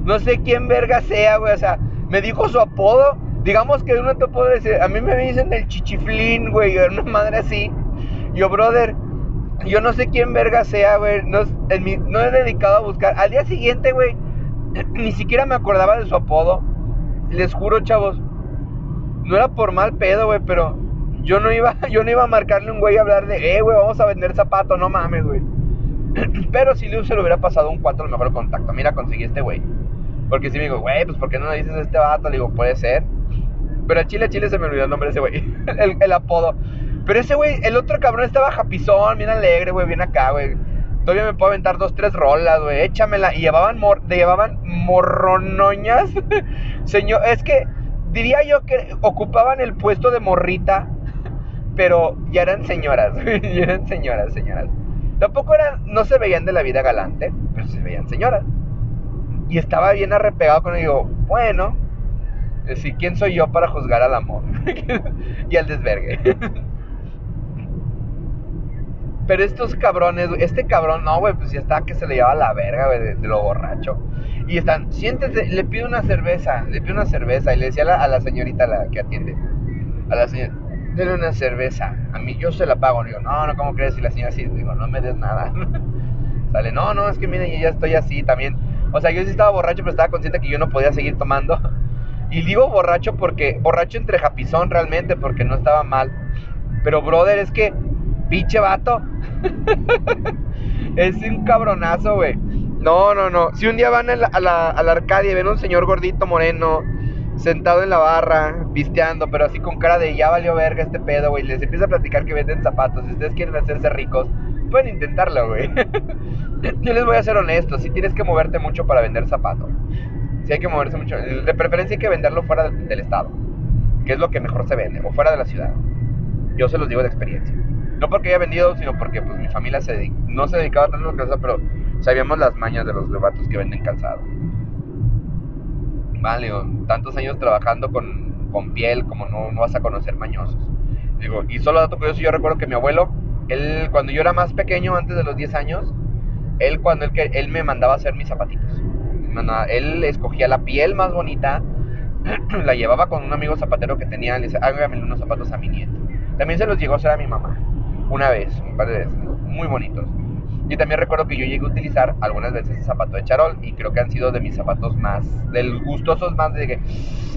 No sé quién verga sea, güey. O sea, me dijo su apodo. Digamos que uno te puedo decir. A mí me dicen el chichiflín, güey. Una madre así. Yo, brother. Yo no sé quién verga sea, güey. No, no he dedicado a buscar. Al día siguiente, güey. Ni siquiera me acordaba de su apodo. Les juro, chavos no era por mal pedo, güey, pero yo no iba, yo no iba a marcarle un güey a hablar de, eh, güey, vamos a vender zapatos, no mames, güey. pero si se le hubiera pasado un 4 el mejor contacto, mira, conseguí este güey. Porque si me digo, güey, pues ¿por qué no le dices a este vato? Le digo, puede ser. Pero a Chile, Chile se me olvidó el nombre de ese güey, el, el, apodo. Pero ese güey, el otro cabrón estaba japizón, bien alegre, güey, bien acá, güey. Todavía me puedo aventar dos, tres rolas, güey, échamela. Y llevaban, mor llevaban morronoñas. Señor, es que diría yo que ocupaban el puesto de morrita, pero ya eran señoras, ya eran señoras, señoras. Tampoco eran, no se veían de la vida galante, pero se veían señoras. Y estaba bien arrepegado con él, digo, bueno, si quién soy yo para juzgar al amor y al desvergue. Pero estos cabrones, este cabrón, no, güey, pues ya está que se le lleva la verga, güey, de, lo borracho. Y están, siéntese, le pido una cerveza, le pido una cerveza. Y le decía a la, señorita la que atiende, a la señora, denle una cerveza. A mí yo se la pago. Digo, no, no, ¿cómo crees? Y la señora así, digo, no me des nada. Sale, no, no, es que miren, yo ya estoy así también. O sea, yo sí estaba borracho, pero estaba consciente que yo no podía seguir tomando. Y digo borracho porque, borracho entre japizón realmente, porque no estaba mal. Pero, brother, es que Pinche vato. es un cabronazo, güey. No, no, no. Si un día van a la, a, la, Arcadia y ven a un señor gordito moreno sentado en la barra, pisteando, pero así con cara de ya valió verga este pedo, güey. Les empieza a platicar que venden zapatos. Si ustedes quieren hacerse ricos, pueden intentarlo, güey. Yo les voy a ser honesto. Si tienes que moverte mucho para vender zapatos. Si hay que moverse mucho. De preferencia hay que venderlo fuera del estado. que es lo que mejor se vende, o fuera de la ciudad. Yo se los digo de experiencia. No porque haya vendido, sino porque pues mi familia se no se dedicaba tanto a la calzado, pero sabíamos las mañas de los vatos que venden calzado. Vale, tantos años trabajando con, piel, como no, no vas a conocer mañosos. Digo, y solo dato curioso, yo recuerdo que mi abuelo, él cuando yo era más pequeño, antes de los 10 años, él cuando él, él me mandaba hacer mis zapatitos. Él escogía la piel más bonita, la llevaba con un amigo zapatero que tenía, le dice, hágame unos zapatos a mi nieto. También se los llegó a hacer a mi mamá, una vez, un par de veces, muy bonitos. Y también recuerdo que yo llegué a utilizar algunas veces el zapato de charol y creo que han sido de mis zapatos más, de los gustosos más de que,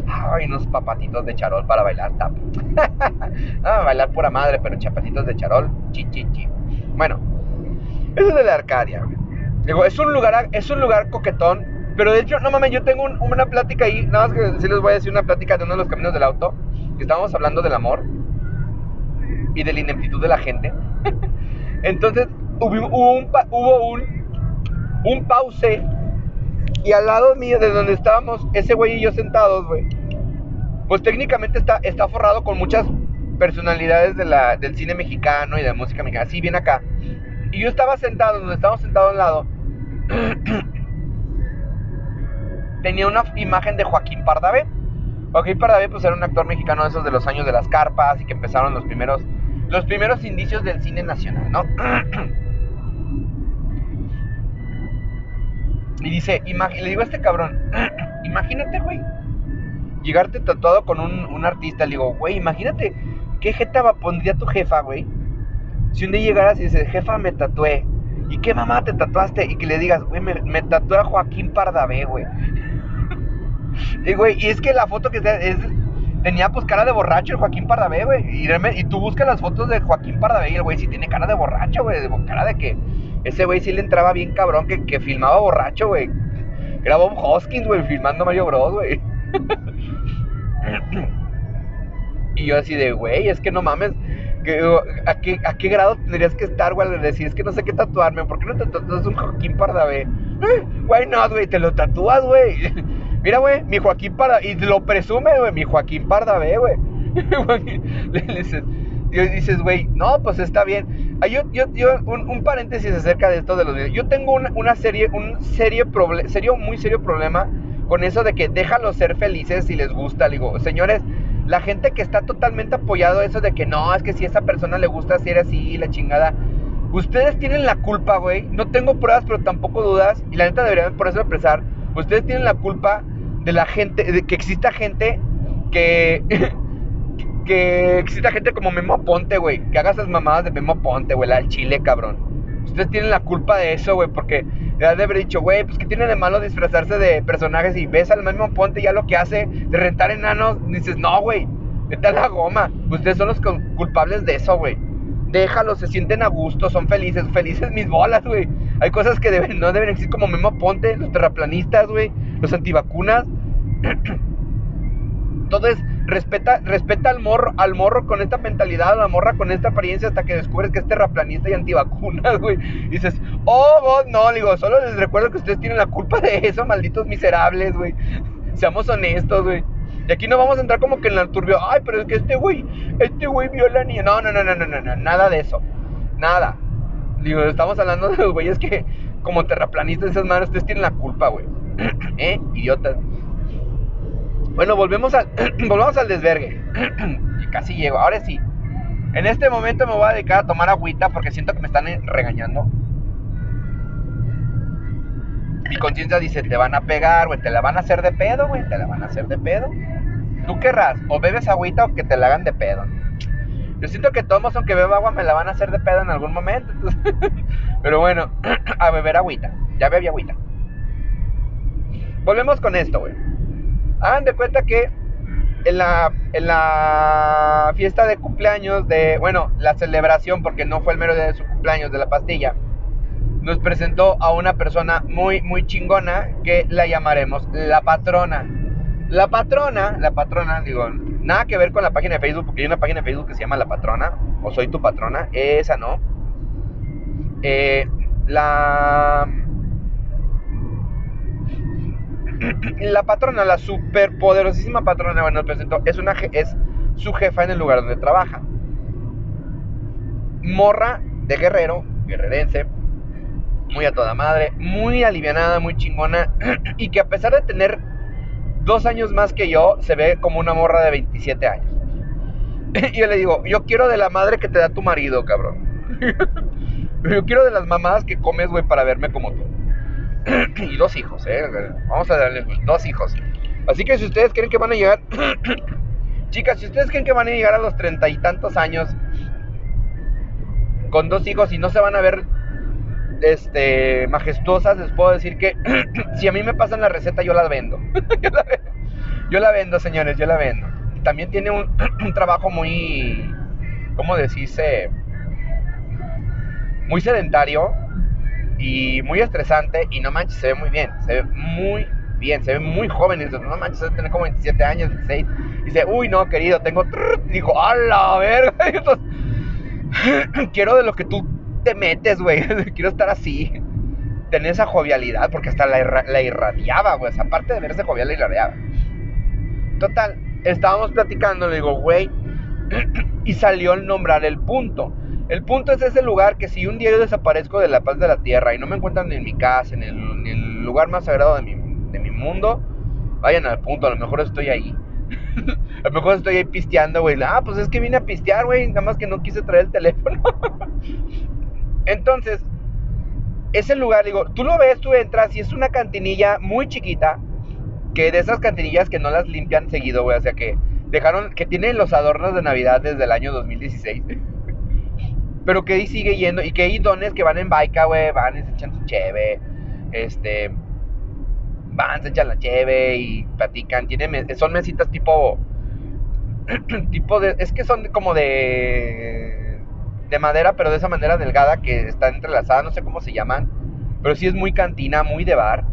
ay, unos papatitos de charol para bailar tap. ah, bailar pura madre, pero chapatitos de charol, chi, chi. Bueno, eso es de la Arcadia. Digo, es un lugar, es un lugar coquetón, pero de hecho, no mames, yo tengo una plática ahí, nada más que sí les voy a decir una plática de uno de los caminos del auto, que estábamos hablando del amor y de la ineptitud de la gente. Entonces, hubo un, hubo un, un pause y al lado mío, de donde estábamos, ese güey y yo sentados, güey, pues técnicamente está, está forrado con muchas personalidades del cine mexicano y de la música mexicana, así bien acá. Y yo estaba sentado, donde estábamos sentados al lado, tenía una imagen de Joaquín Pardavé. Joaquín Pardavé pues era un actor mexicano de esos de los años de las carpas y que empezaron los primeros los primeros indicios del cine nacional, ¿no? y dice, le digo a este cabrón, imagínate, güey, llegarte tatuado con un, un artista, le digo, güey, imagínate qué jeta pondría tu jefa, güey. Si un día llegaras y dices, jefa, me tatué. ¿Y qué mamá te tatuaste? Y que le digas, güey, me, me tatué a Joaquín Pardavé, güey. y, güey, y es que la foto que es, tenía pues cara de borracho el Joaquín Pardavé, güey. Y, y, tú buscas las fotos de Joaquín Pardavé y el güey sí tiene cara de borracho, güey. De cara de que ese güey sí le entraba bien cabrón, que, que filmaba borracho, güey. Era Bob Hoskins, güey, filmando Mario Bros, güey. y yo así de, güey, es que no mames. ¿a, qué, ¿A qué grado tendrías que estar, güey, al decir, es que no sé qué tatuarme? ¿Por qué no te tatuas un Joaquín Pardavé? Eh, güey, no, güey, te lo tatúas, güey. Mira, güey, mi Joaquín Pardavé, y lo presume, güey, mi Joaquín Pardavé, güey. Le dices, y dices, güey, no, pues está bien. yo, yo, yo un, paréntesis acerca de esto de los videos. Yo tengo una, una serie, un serio, serio, muy serio problema con eso de que déjalos ser felices si les gusta. Digo, señores, la gente que está totalmente apoyado eso de que no, es que si a esa persona le gusta hacer así, la chingada. Ustedes tienen la culpa, güey. No tengo pruebas, pero tampoco dudas. Y la neta deberían por eso expresar. Ustedes tienen la culpa de la gente, de que exista gente que. que exista gente como Memo Ponte, güey. Que haga esas mamadas de Memo Ponte, güey. La del chile, cabrón. Ustedes tienen la culpa de eso, güey. Porque le de haber dicho, güey, pues que tiene de malo disfrazarse de personajes y ves al Memo Ponte ya lo que hace de rentar enanos. Dices, no, güey. Vete la goma. Ustedes son los culpables de eso, güey. Déjalos, se sienten a gusto, son felices. Felices mis bolas, güey. Hay cosas que deben, no deben existir como Memo Ponte, los terraplanistas, güey los antivacunas. Entonces, respeta, respeta al morro, al morro con esta mentalidad, a la morra con esta apariencia hasta que descubres que es terraplanista y antivacunas, güey. dices, oh, no, digo, solo les recuerdo que ustedes tienen la culpa de eso, malditos miserables, güey. Seamos honestos, güey. Y aquí no vamos a entrar como que en la turbio, ay, pero es que este güey, este güey viola niña. No, no, no, no, no, no, nada de eso. Nada. Digo, estamos hablando de los güeyes que, como terraplanistas, esas madres, ustedes tienen la culpa, güey. ¿Eh? Idiota. Bueno, volvemos al, volvemos al desvergue. casi llego. Ahora sí. En este momento me voy a dedicar a tomar agüita porque siento que me están regañando. Mi conciencia dice, te van a pegar, güey, te la van a hacer de pedo, güey, te la van a hacer de pedo. Tú querrás, o bebes agüita o que te la hagan de pedo. Yo siento que todos, aunque beba agua, me la van a hacer de pedo en algún momento. Pero bueno, a beber agüita. Ya bebí agüita. Volvemos con esto, güey. Hagan de cuenta que en la, en la fiesta de cumpleaños de, bueno, la celebración, porque no fue el mero día de su cumpleaños de la pastilla, nos presentó a una persona muy, muy chingona que la llamaremos la patrona. La patrona, la patrona, digo, nada que ver con la página de Facebook, porque hay una página de Facebook que se llama La Patrona, o Soy tu Patrona, esa no. Eh, la la patrona, la super poderosísima patrona, bueno, presentó, es, una, es su jefa en el lugar donde trabaja. Morra de guerrero, guerrerense, muy a toda madre, muy alivianada, muy chingona, y que a pesar de tener dos años más que yo, se ve como una morra de 27 años. y yo le digo, yo quiero de la madre que te da tu marido, cabrón. yo quiero de las mamadas que comes, güey, para verme como tú. Y dos hijos, eh. Vamos a darle dos hijos. Así que si ustedes creen que van a llegar, chicas, si ustedes creen que van a llegar a los treinta y tantos años con dos hijos y no se van a ver este, majestuosas, les puedo decir que si a mí me pasan la receta, yo la vendo. yo, la vendo señores, yo la vendo. También tiene un, trabajo muy, ¿cómo decirse? Muy sedentario y muy estresante. Y no manches, se ve muy bien, se ve muy bien, se ve muy joven. Y dice, no manches, debe tener como 27 años, 26. Y dice, uy, no, querido, tengo. dijo, a la verga. quiero de lo que tú te metes, güey. Quiero estar así. Tener esa jovialidad, porque hasta la, irradiaba, güey. aparte de verse jovial, la irradiaba. Total, estábamos platicando, le digo, güey. y salió el nombrar el punto. El punto es ese lugar que si un día yo desaparezco de la paz de la tierra y no me encuentran en mi casa, en el, lugar más sagrado de mi, de mi mundo, vayan al punto, a lo mejor estoy ahí. a lo mejor estoy ahí pisteando, güey. Ah, pues es que vine a pistear, güey. Nada más que no quise traer el teléfono. Entonces, ese lugar, digo, tú lo ves, tú entras y es una cantinilla muy chiquita, que de esas cantinillas que no las limpian seguido, güey, o sea que dejaron, que tienen los adornos de Navidad desde el año 2016, pero que ahí sigue yendo, y que hay dones que van en baica, güey, van se echan su cheve, este, van, se echan la cheve y platican, tienen, son mesitas tipo, tipo de, es que son como de de madera, pero de esa manera delgada que está entrelazada, no sé cómo se llaman, pero sí es muy cantina, muy de bar.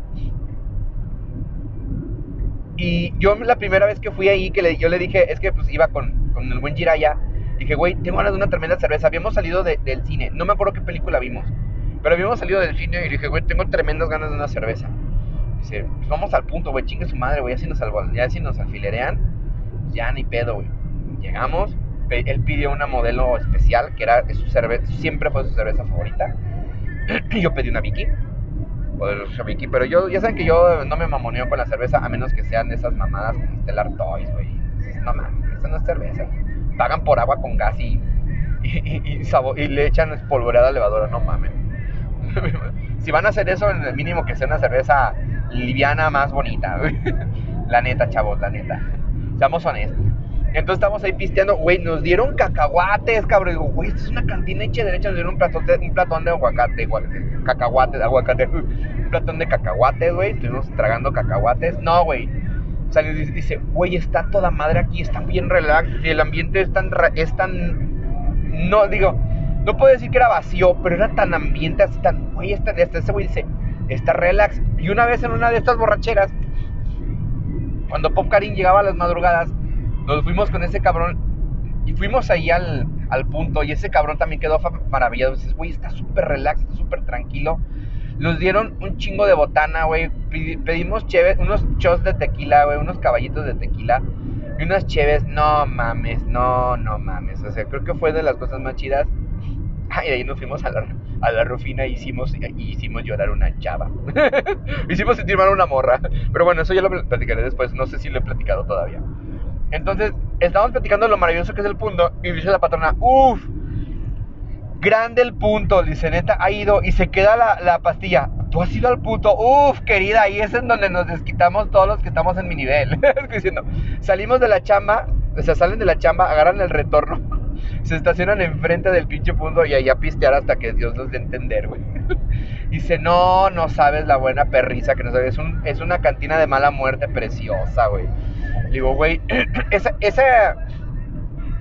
Y yo la primera vez que fui ahí, que le, yo le dije, es que pues iba con, con el buen Jiraya, dije, güey, tengo ganas de una tremenda cerveza. Habíamos salido del cine, no me acuerdo qué película vimos, pero habíamos salido del cine y dije, güey, tengo tremendas ganas de una cerveza. Dice, pues vamos al punto, güey, chingue su madre, güey, ya si nos, ya si nos alfilerean, pues ya ni pedo, güey. Llegamos, él pidió una modelo especial que era su cerveza, siempre fue su cerveza favorita. Yo pedí una Vicky, Vicky, pero yo, ya saben que yo no me mamoneo con la cerveza a menos que sean esas mamadas como Stellar Toys, güey. No mames, esa no es cerveza. Pagan por agua con gas y, y, y, le echan espolvoreada levadura, no mames. si van a hacer eso, en el mínimo que sea una cerveza liviana más bonita, La neta, chavos, la neta. Seamos honestos. Entonces estamos ahí pisteando, güey, nos dieron cacahuates, cabrón. Digo, güey, esto es una cantina hecha derecha, nos dieron un platón de, un platón de aguacate, cacahuates, aguacate, un platón de cacahuates, güey. Estuvimos tragando cacahuates. No, güey. Salió dice, güey, está toda madre aquí, está bien relax, el ambiente es tan, es tan, no, digo, no puedo decir que era vacío, pero era tan ambiente así, tan, güey, este, este, ese güey dice, está relax. Y una vez en una de estas borracheras, cuando Pop Karin llegaba a las madrugadas, nos fuimos con ese cabrón y fuimos ahí al, punto y ese cabrón también quedó maravillado. Dices, güey, está súper relax, está súper tranquilo. Nos dieron un chingo de botana, güey. Pedimos chéves, unos chos de tequila, güey, unos caballitos de tequila y unas cheves. No mames, no, no mames. O sea, creo que fue de las cosas más chidas. Ay, ahí nos fuimos a la, a la rufina y hicimos, y hicimos llorar una chava. hicimos sentir mal una morra. Pero bueno, eso ya lo platicaré después. No sé si lo he platicado todavía. Entonces, estamos platicando lo maravilloso que es el punto. Y dice la patrona, uff, grande el punto. Dice, neta, ha ido y se queda la, pastilla. Tú has ido al punto, uff, querida, ahí es en donde nos desquitamos todos los que estamos en mi nivel. diciendo, salimos de la chamba, o sea, salen de la chamba, agarran el retorno, se estacionan enfrente del pinche punto y ahí a pistear hasta que Dios los dé entender, güey. Dice, no, no sabes la buena perrisa que no sabes. Es, un, es una cantina de mala muerte preciosa, güey digo, güey, esa...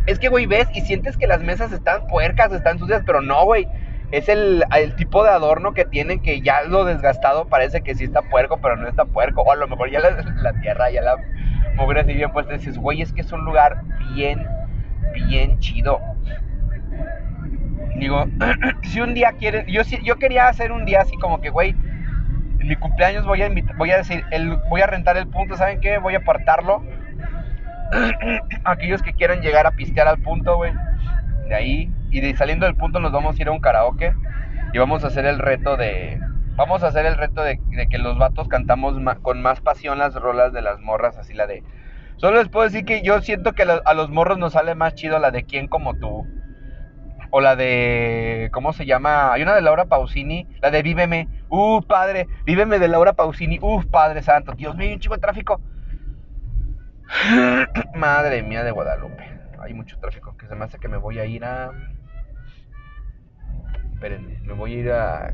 Es que, güey, ves y sientes que las mesas están puercas, están sucias, pero no, güey. Es el, tipo de adorno que tienen que ya lo desgastado parece que sí está puerco, pero no está puerco. O a lo mejor ya la, tierra, ya la mugre así bien puesta. Dices, güey, es que es un lugar bien, bien chido. Digo, si un día quieren, yo, yo quería hacer un día así como que, güey, En mi cumpleaños voy a voy a decir, el, voy a rentar el punto, ¿saben qué? Voy a apartarlo. Aquellos que quieran llegar a pistear al punto, güey. De ahí. Y saliendo del punto nos vamos a ir a un karaoke. Y vamos a hacer el reto de. Vamos a hacer el reto de, que los vatos cantamos con más pasión las rolas de las morras, así la de. Solo les puedo decir que yo siento que a los morros nos sale más chido la de quién como tú. O la de. ¿Cómo se llama? Hay una de Laura Pausini. La de Víveme. Uh, padre. Víveme de Laura Pausini. Uh, padre santo. Dios mío, un chico de tráfico. Madre mía de Guadalupe. Hay mucho tráfico. Que se me hace que me voy a ir a. Espérenme. Me voy a ir a.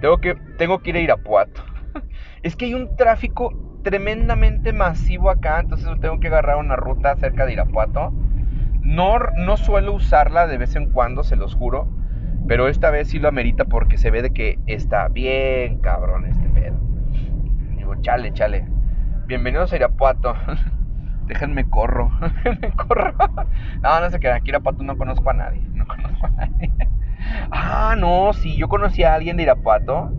Tengo que, tengo que ir a Irapuato. es que hay un tráfico tremendamente masivo acá. Entonces tengo que agarrar una ruta cerca de Irapuato no, no suelo usarla de vez en cuando, se los juro. Pero esta vez sí lo amerita porque se ve de que está bien cabrón este pedo. Digo, chale, chale. Bienvenidos a Irapuato. Déjenme corro. Déjenme corro. No, no sé qué. Aquí Irapuato no conozco a nadie. No conozco a nadie. Ah, no, sí, yo conocí a alguien de Irapuato.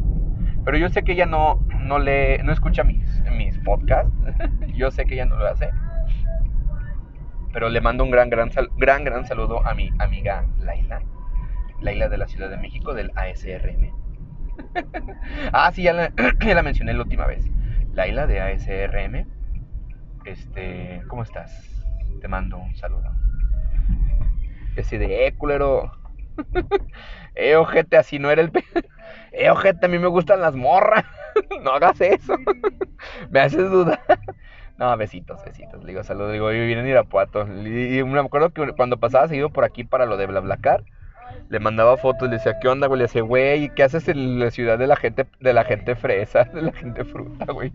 Pero yo sé que ella no, no le, no escucha mis, mis podcasts. yo sé que ella no lo hace. Pero le mando un gran, gran, gran, gran saludo a mi amiga Laila. Laila de la Ciudad de México, del ASRM. ah, sí, ya la, mencioné la última vez. Laila de ASRM. Este, ¿cómo estás? Te mando un saludo. Ese de, eh, culero. eh, ojete, así no era el... eh, ojete, a mí me gustan las morras. no hagas eso. me haces dudar. No, besitos, besitos. Le digo, saludos. digo, yo vine en Irapuato. Y me acuerdo que cuando pasaba seguido por aquí para lo de BlaBlaCar, le mandaba fotos, le decía, ¿qué onda, güey? Le decía, güey, ¿qué haces en la ciudad de la gente, de la gente fresa, de la gente fruta, güey?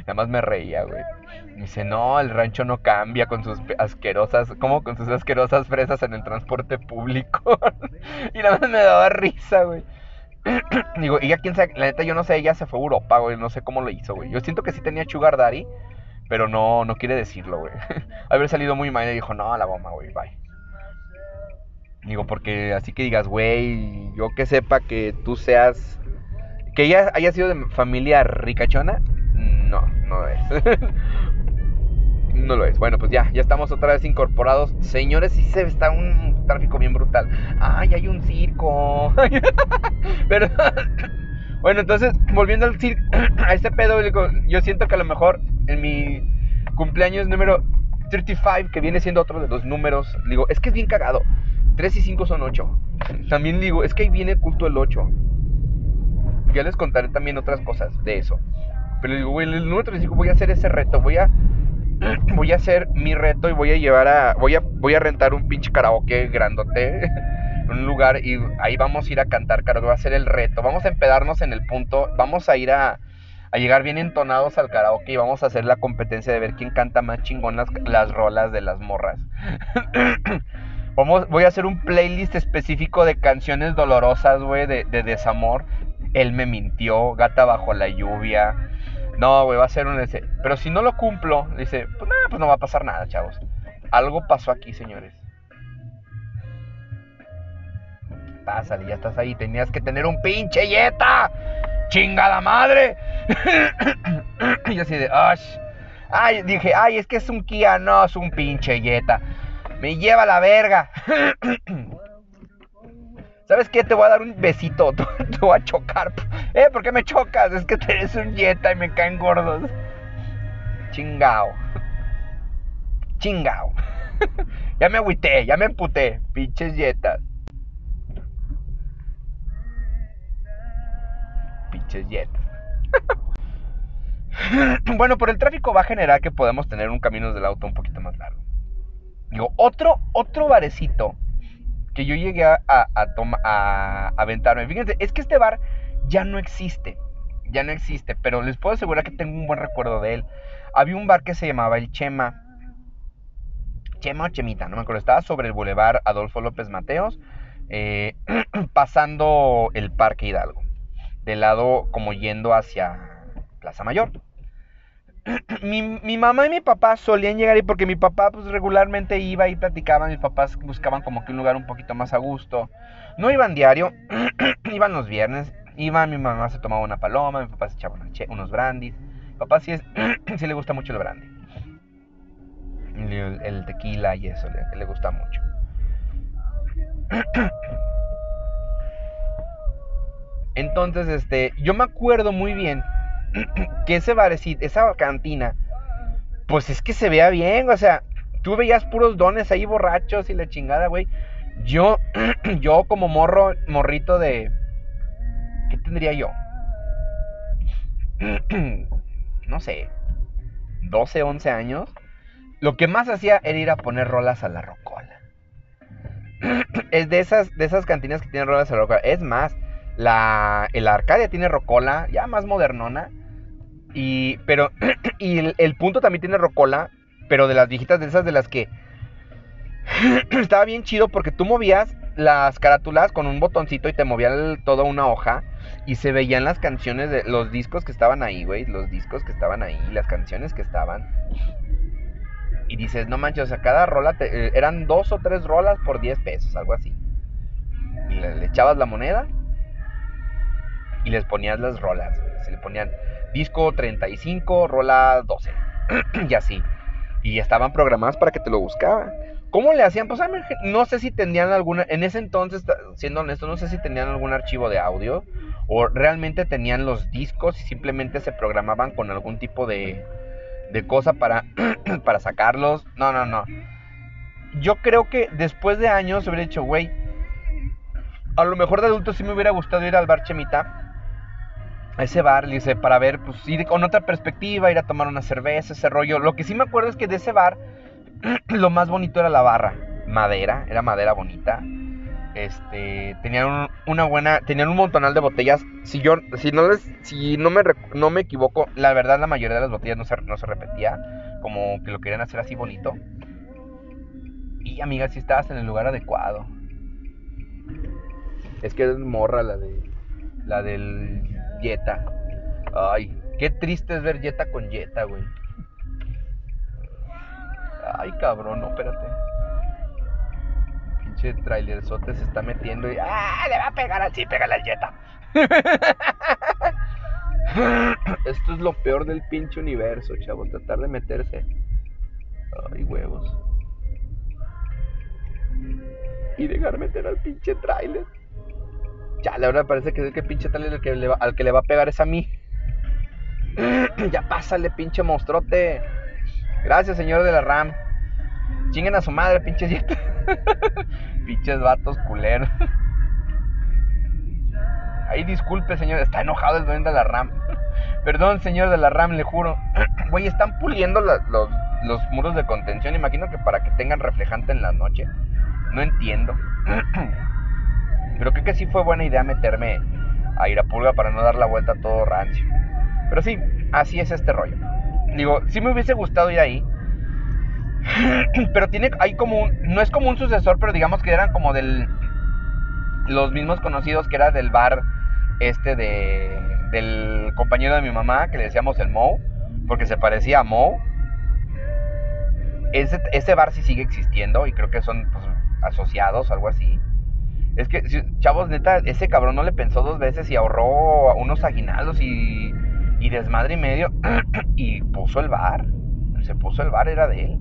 Nada más me reía, güey. Me dice, no, el rancho no cambia con sus asquerosas, ¿cómo? Con sus asquerosas fresas en el transporte público. y nada más me daba risa, güey. Digo, ya quién sabe, la neta yo no sé, ella se fue a Europa, güey, no sé cómo lo hizo, güey. Yo siento que sí tenía Sugar Daddy, pero no, no quiere decirlo, güey. Haber salido muy mal y dijo, no, la bomba, güey, bye. Digo, porque así que digas, güey, yo que sepa que tú seas. Que ella haya sido de familia ricachona, no, no es. no lo es. Bueno, pues ya, ya estamos otra vez incorporados. Señores, sí se está un tráfico bien brutal. ¡Ay, hay un circo! Pero. bueno, entonces, volviendo al circo, a este pedo, yo siento que a lo mejor en mi cumpleaños número 35, que viene siendo otro de los números, digo, es que es bien cagado. 3 y 5 son 8. También digo, es que ahí viene culto el 8. Ya les contaré también otras cosas de eso. Pero digo, güey, el número 35 voy a hacer ese reto, voy a voy a hacer mi reto y voy a llevar a voy a voy a rentar un pinche karaoke grandote un lugar y ahí vamos a ir a cantar karaoke, va a ser el reto. Vamos a empedarnos en el punto, vamos a ir a a llegar bien entonados al karaoke y vamos a hacer la competencia de ver quién canta más chingón las, rolas de las morras. Voy a hacer un playlist específico de canciones dolorosas, güey, de, desamor. Él me mintió, Gata bajo la lluvia. No, güey, va a ser un. Pero si no lo cumplo, dice, pues nada, pues no va a pasar nada, chavos. Algo pasó aquí, señores. Pásale, ya estás ahí. Tenías que tener un pinche yeta. ¡Chingada madre! y así de, Ay, dije, ay, es que es un Kia, no, es un pinche Jetta. Me lleva la verga. ¿Sabes qué? Te voy a dar un besito. Te voy a chocar. ¿Eh? ¿Por qué me chocas? Es que eres un Jetta y me caen gordos. Chingao. Chingao. ya me agüité, ya me emputé. Pinches Jettas. Pinches Jettas. bueno, por el tráfico va a generar que podemos tener un camino del auto un poquito más largo. Digo, otro, otro barecito que yo llegué a, a, a, aventarme. Fíjense, es que este bar ya no existe. Ya no existe, pero les puedo asegurar que tengo un buen recuerdo de él. Había un bar que se llamaba El Chema. Chema o Chemita, no me acuerdo. Estaba sobre el Boulevard Adolfo López Mateos, eh, pasando el Parque Hidalgo. Del lado como yendo hacia Plaza Mayor. Mi, mamá y mi papá solían llegar ahí porque mi papá pues regularmente iba y platicaban, mis papás buscaban como que un lugar un poquito más a gusto. No iban diario, iban los viernes, Iba, mi mamá se tomaba una paloma, mi papá se echaba unos brandis. Mi papá sí, es, sí le gusta mucho el brandy. El, tequila y eso, le, le gusta mucho. Entonces, este, yo me acuerdo muy bien que ese barecito, esa cantina, pues es que se vea bien, o sea, tú veías puros dones ahí borrachos y la chingada, güey. Yo, yo como morro, morrito de, ¿qué tendría yo? no sé, 12, 11 años. Lo que más hacía era ir a poner rolas a la rocola. es de esas, de esas cantinas que tienen rolas a la rocola. Es más, la, el Arcadia tiene rocola, ya más modernona. Y, pero, y el, punto también tiene rocola, pero de las viejitas de esas de las que estaba bien chido porque tú movías las carátulas con un botoncito y te movía toda una hoja y se veían las canciones de los discos que estaban ahí, güey, los discos que estaban ahí, las canciones que estaban. Y dices, no manches, o sea, cada rola eh, eran dos o tres rolas por 10 pesos, algo así. Y le echabas la moneda y les ponías las rolas. Se le ponían disco 35, rola 12. y así. Y estaban programadas para que te lo buscaban. ¿Cómo le hacían? Pues no sé si tenían alguna, en ese entonces, siendo honesto, no sé si tenían algún archivo de audio o realmente tenían los discos y simplemente se programaban con algún tipo de, de cosa para, para sacarlos. No, no, no. Yo creo que después de años hubiera dicho, güey, a lo mejor de adulto sí me hubiera gustado ir al bar Chemita a ese bar, dice, para ver, pues ir con otra perspectiva, ir a tomar una cerveza, ese rollo. Lo que sí me acuerdo es que de ese bar, lo más bonito era la barra. Madera, era madera bonita. Este, tenían una buena, tenían un montonal de botellas. Si yo, si no les, si no me, no me equivoco, la verdad la mayoría de las botellas no se, no se repetía, como que lo querían hacer así bonito. Y amiga, si estabas en el lugar adecuado. Es que es morra la de, la del Jetta. Ay, qué triste es ver Jetta con Jetta, güey. Ay, cabrón, no, espérate. Pinche trailerzote se está metiendo y. ¡Ah! Le va a pegar al sí, pégale al Jetta. Esto es lo peor del pinche universo, chavos. Tratar de meterse. Ay, huevos. Y dejar meter al pinche trailer. La verdad parece que es el que pinche tal el que le va, al que le va a pegar es a mí. ya pásale, pinche monstruote. Gracias, señor de la RAM. Chinguen a su madre, pinches Pinches vatos culeros. Ahí disculpe, señor. Está enojado el dueño de la RAM. Perdón, señor de la RAM, le juro. Güey, están puliendo los, los muros de contención. Imagino que para que tengan reflejante en la noche. No entiendo. Pero creo que sí fue buena idea meterme a Irapulga para no dar la vuelta a todo rancio. Pero sí, así es este rollo. Digo, sí me hubiese gustado ir ahí. Pero tiene, hay como un, no es como un sucesor, pero digamos que eran como del, los mismos conocidos que era del bar este de, del compañero de mi mamá, que le decíamos el Mo, porque se parecía a Mo. Ese, ese bar sí sigue existiendo y creo que son pues, asociados algo así. Es que, chavos, neta, ese cabrón no le pensó dos veces y ahorró unos aguinaldos y, y desmadre y medio y puso el bar. Se puso el bar, era de él.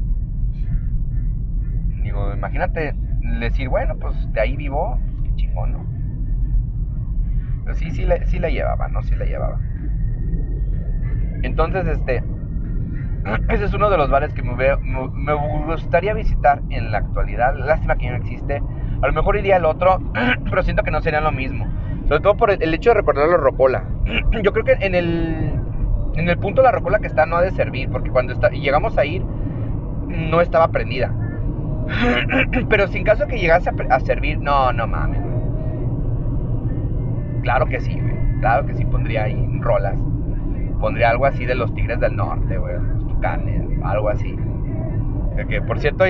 Digo, imagínate decir, bueno, pues de ahí vivo, qué chingón, ¿no? Pero sí, sí, sí la llevaba, ¿no? Sí la llevaba. Entonces, este, ese es uno de los bares que me, me gustaría visitar en la actualidad. Lástima que no existe a lo mejor iría al otro, pero siento que no sería lo mismo. Sobre todo por el hecho de recordar la rocola. Yo creo que en el, en el punto la rocola que está no ha de servir, porque cuando está, llegamos a ir no estaba prendida. Pero sin caso que llegase a, servir, no, no mames. Claro que sí, güey. Claro que sí pondría ahí rolas. Pondría algo así de los Tigres del Norte, güey. Los Tucanes, algo así. Por cierto,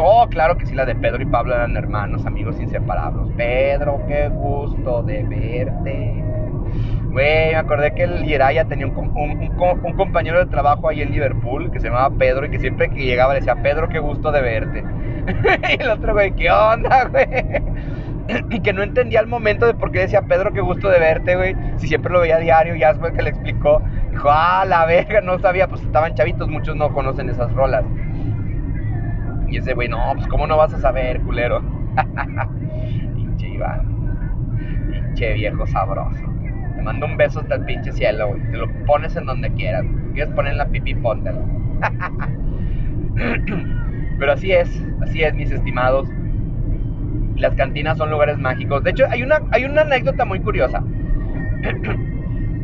oh, claro que sí, la de Pedro y Pablo eran hermanos, amigos inseparables. Pedro, qué gusto de verte. Güey, me acordé que el Yeraya tenía un, un, compañero de trabajo ahí en Liverpool que se llamaba Pedro y que siempre que llegaba le decía, Pedro, qué gusto de verte. y el otro, güey, ¿qué onda, güey? y que no entendía el momento de por qué decía Pedro, qué gusto de verte, güey. Si siempre lo veía diario, ya después que le explicó, dijo, ah, la verga, no sabía, pues estaban chavitos, muchos no conocen esas rolas. Y ese güey, no, pues cómo no vas a saber, culero. pinche Iván, pinche viejo sabroso. Te mando un beso hasta el pinche cielo, güey. Te lo pones en donde quieras. ¿Quieres poner la pipí? Póntelo. Pero así es, así es, mis estimados. Las cantinas son lugares mágicos. De hecho, hay una, hay una anécdota muy curiosa.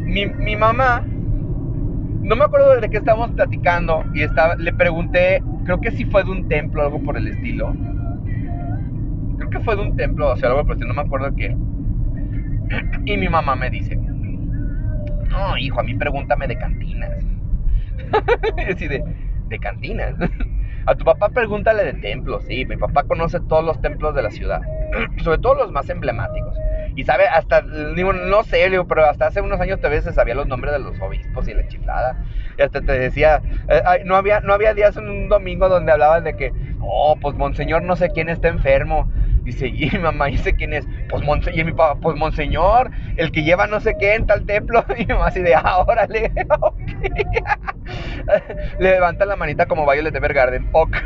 mi, mi, mamá, no me acuerdo de qué estábamos platicando y estaba, le pregunté, creo que sí fue de un templo, algo por el estilo. Creo que fue de un templo, o sea, algo por el estilo, no me acuerdo qué. Y mi mamá me dice, no, hijo, a mí pregúntame de cantinas. y así de, de cantinas. A tu papá pregúntale de templos, sí, mi papá conoce todos los templos de la ciudad, sobre todo los más emblemáticos. Y sabe, hasta, no sé, digo, pero hasta hace unos años te veces sabía los nombres de los obispos y la chiflada. Y hasta te decía, eh, no, había, no había días en un domingo donde hablaban de que, oh, pues monseñor no sé quién está enfermo. Dice, y mi mamá dice quién es. Pues, monse y mi papá, pues monseñor, el que lleva no sé qué en tal templo. Y mi mamá así de, ah, órale. Le levanta la manita como Violet Evergarden. Ok.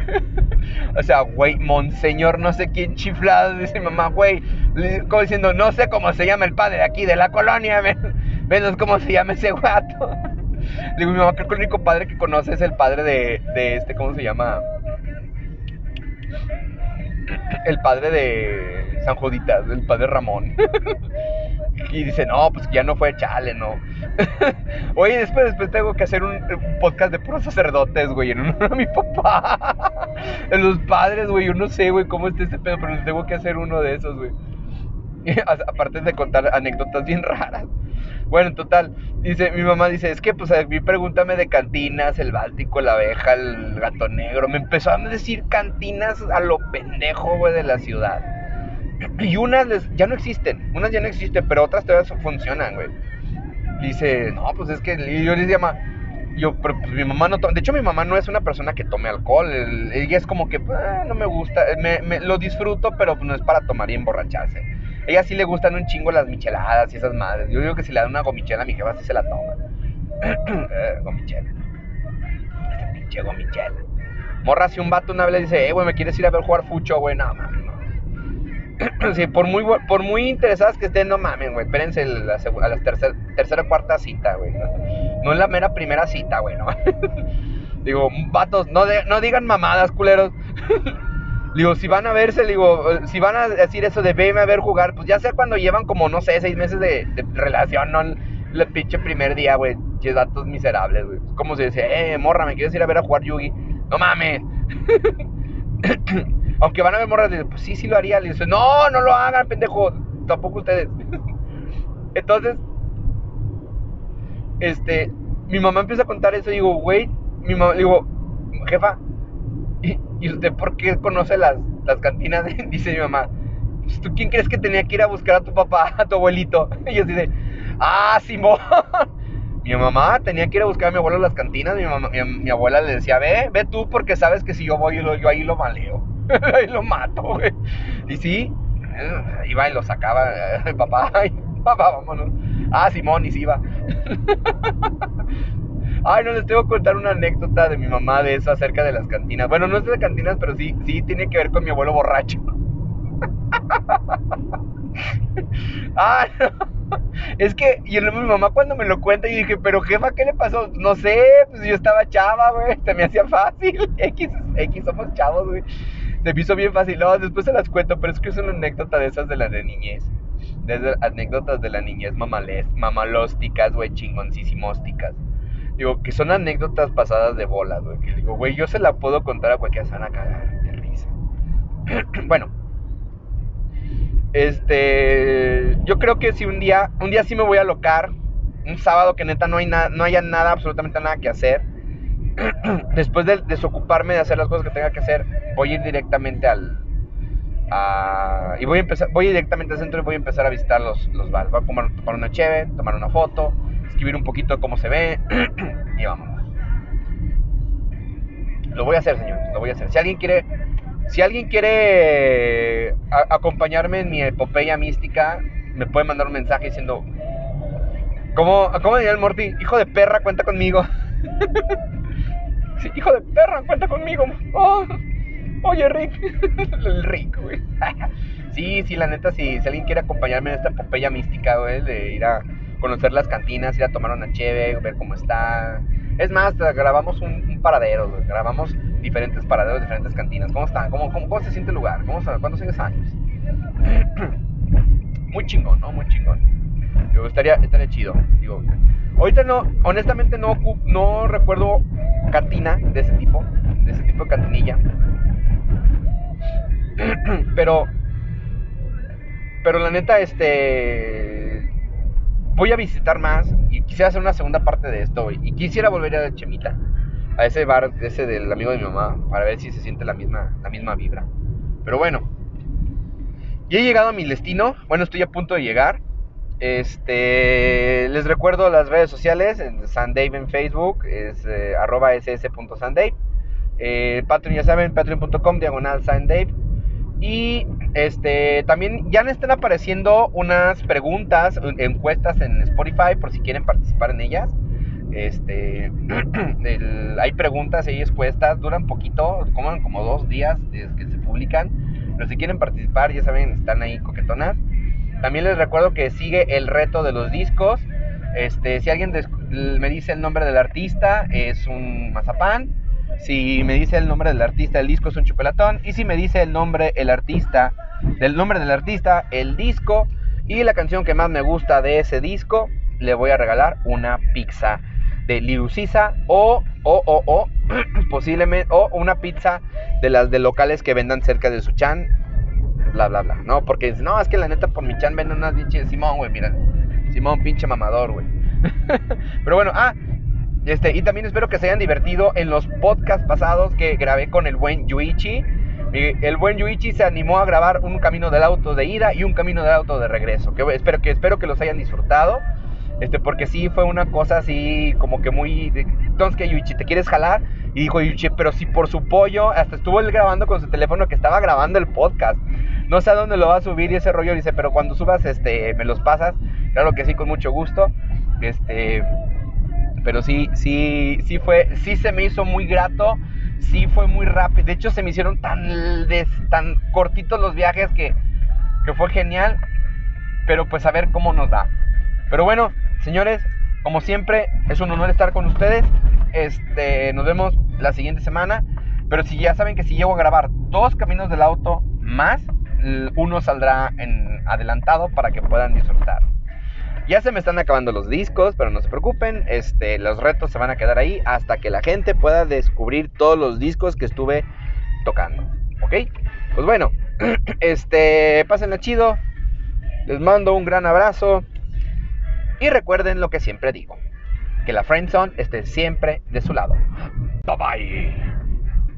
o sea, güey, monseñor, no sé quién chiflado. Dice mi mamá, güey. Como diciendo, no sé cómo se llama el padre de aquí, de la colonia. Menos cómo se llama ese guato. Le digo, mi mamá, creo que el único padre que conoce es el padre de, de este, ¿cómo se llama? El padre de San Juditas, el padre Ramón. y dice, no, pues ya no fue chale, no. Oye, después, después tengo que hacer un, podcast de puros sacerdotes, güey, en uno de mi papá. en los padres, güey, yo no sé, güey, cómo está ese pedo, pero tengo que hacer uno de esos, güey. Aparte de contar anécdotas bien raras. Bueno, en total, dice, mi mamá dice, es que pues a mí pregúntame de cantinas, el Báltico, la abeja, el gato negro. Me empezó a decir cantinas a lo pendejo, güey, de la ciudad. Y unas ya no existen, unas ya no existen, pero otras todavía funcionan, güey. Dice, no, pues es que yo les llama, yo, pero pues mi mamá no toma, de hecho mi mamá no es una persona que tome alcohol, ella es como que, ah, no me gusta, me, lo disfruto, pero no es para tomar y emborracharse. Ella sí le gustan un chingo las micheladas y esas madres. Yo digo que si le dan una gomichela a mi jefa, sí se la toma. Eh, gomichela. Esta pinche gomichela. Morra, si un vato una vez le dice, eh, güey, ¿me quieres ir a ver jugar fucho, güey? No, mames, no. sí, por muy, por muy interesadas que estén, no mames, güey. Espérense a la, tercera, o cuarta cita, güey. No, en la mera primera cita, güey, no. Digo, vatos, no, no digan mamadas, culeros. digo, si van a verse, digo, si van a decir eso de verme a ver jugar, pues ya sea cuando llevan como, no sé, seis meses de, relación, no el pinche primer día, güey. Che, datos miserables, güey. Como si dice, eh, morra, ¿me quieres ir a ver a jugar Yugi? No mames. Aunque van a ver morras, pues sí, sí lo haría. Le dice, no, no lo hagan, pendejo. Tampoco ustedes. Entonces, este, mi mamá empieza a contar eso y digo, güey, mi mamá, digo, jefa, ¿y usted por qué conoce las, las cantinas? Dice mi mamá, pues, ¿tú quién crees que tenía que ir a buscar a tu papá, a tu abuelito? Y yo dice, ah, Simón. Mi mamá tenía que ir a buscar a mi abuelo a las cantinas. Mi, mamá, mi, abuela le decía, ve, ve tú porque sabes que si yo voy, yo, ahí lo maleo. ahí lo mato, güey. Y sí, iba y lo sacaba. papá, papá, vámonos. Ah, Simón, y sí iba. Ay, no les tengo que contar una anécdota de mi mamá de eso acerca de las cantinas. Bueno, no es de cantinas, pero sí, sí tiene que ver con mi abuelo borracho. ah, Es que y mi mamá cuando me lo cuenta y dije, pero jefa, ¿qué le pasó? No sé, pues yo estaba chava, güey, se me hacía fácil. X, X somos chavos, güey. Se me bien fácil. No, después se las cuento, pero es que es una anécdota de esas de la de niñez. De anécdotas de la niñez mamales, mamalósticas, güey, chingoncísimósticas. Digo, que son anécdotas pasadas de bolas, güey. Que digo, güey, yo se la puedo contar a cualquier sana cagar de risa. bueno. Este. Yo creo que si un día. Un día sí me voy a locar. Un sábado que neta no, hay nada, no haya nada, absolutamente nada que hacer. Después de desocuparme de hacer las cosas que tenga que hacer, voy a ir directamente al. A, y voy a empezar, voy directamente al centro y voy a empezar a visitar los, los. Voy a tomar una cheve, tomar una foto, escribir un poquito cómo se ve y vámonos. Lo voy a hacer, señores, lo voy a hacer. Si alguien quiere, Si alguien quiere acompañarme en mi epopeya mística, me puede mandar un mensaje diciendo, ¿cómo, ¿cómo diría el Morty? Hijo de perra, cuenta conmigo. sí, hijo de perra, cuenta conmigo. Oh, oye, Rick. el Rick, güey. sí, sí, la neta, si alguien quiere acompañarme en esta epopeya mística, güey, de ir a conocer las cantinas, ir a tomar una cheve, ver cómo está. Es más, grabamos un, paradero, grabamos diferentes paraderos, diferentes cantinas. ¿Cómo están? ¿Cómo, cómo, se siente el lugar? ¿Cómo, ¿Cuántos años? Muy chingón, ¿no? Muy chingón. Yo estaría, estaría chido. Digo, ahorita no, honestamente no, no recuerdo cantina de ese tipo, de ese tipo de cantinilla. Pero, pero la neta, este, voy a visitar más y quisiera hacer una segunda parte de esto y quisiera volver a Chemita, a ese bar, ese del amigo de mi mamá, para ver si se siente la misma, la misma vibra. Pero bueno, ya he llegado a mi destino, bueno, estoy a punto de llegar. Este, les recuerdo las redes sociales, Sandave en Facebook, es eh, arroba ss.sandave. Eh, Patreon ya saben, patreon.com, diagonal Sandave. Y este, también ya están apareciendo unas preguntas, encuestas en Spotify por si quieren participar en ellas. Este, hay preguntas y encuestas, duran poquito, como, como dos días desde que se publican. Pero si quieren participar, ya saben, están ahí coquetonas. También les recuerdo que sigue el reto de los discos. Este, si alguien me dice el nombre del artista, es un mazapán. Si me dice el nombre del artista, el disco es un chocolatón. Y si me dice el nombre, el artista, del nombre del artista, el disco y la canción que más me gusta de ese disco, le voy a regalar una pizza de Lirucisa o, o, o, o, posiblemente, o una pizza de las de locales que vendan cerca de su chan bla, bla, bla. No, porque no, es que la neta por mi chan venden unas biches Simón, güey, mira. Simón, pinche mamador, güey. Pero bueno, ah, este, y también espero que se hayan divertido en los podcasts pasados que grabé con el buen Yuichi. El buen Yuichi se animó a grabar un camino del auto de ida y un camino del auto de regreso. Que espero que, espero que los hayan disfrutado. Este, porque sí fue una cosa así como que muy... Entonces que Yuichi, ¿te quieres jalar? Y dijo Yuichi, pero si por su pollo, hasta estuvo él grabando con su teléfono que estaba grabando el podcast. No sé a dónde lo va a subir y ese rollo dice, pero cuando subas, este, me los pasas. Claro que sí, con mucho gusto. Este, pero sí, sí, sí fue, sí se me hizo muy grato, sí fue muy rápido. De hecho, se me hicieron tan, tan cortitos los viajes que, que fue genial. Pero pues a ver cómo nos da. Pero bueno, señores, como siempre, es un honor estar con ustedes. Este, nos vemos la siguiente semana. Pero si ya saben que si llego a grabar dos caminos del auto más, uno saldrá adelantado para que puedan disfrutar. Ya se me están acabando los discos, pero no se preocupen, este, los retos se van a quedar ahí hasta que la gente pueda descubrir todos los discos que estuve tocando, ¿ok? Pues bueno, este, pásenla chido, les mando un gran abrazo y recuerden lo que siempre digo, que la friendzone esté siempre de su lado. Bye bye.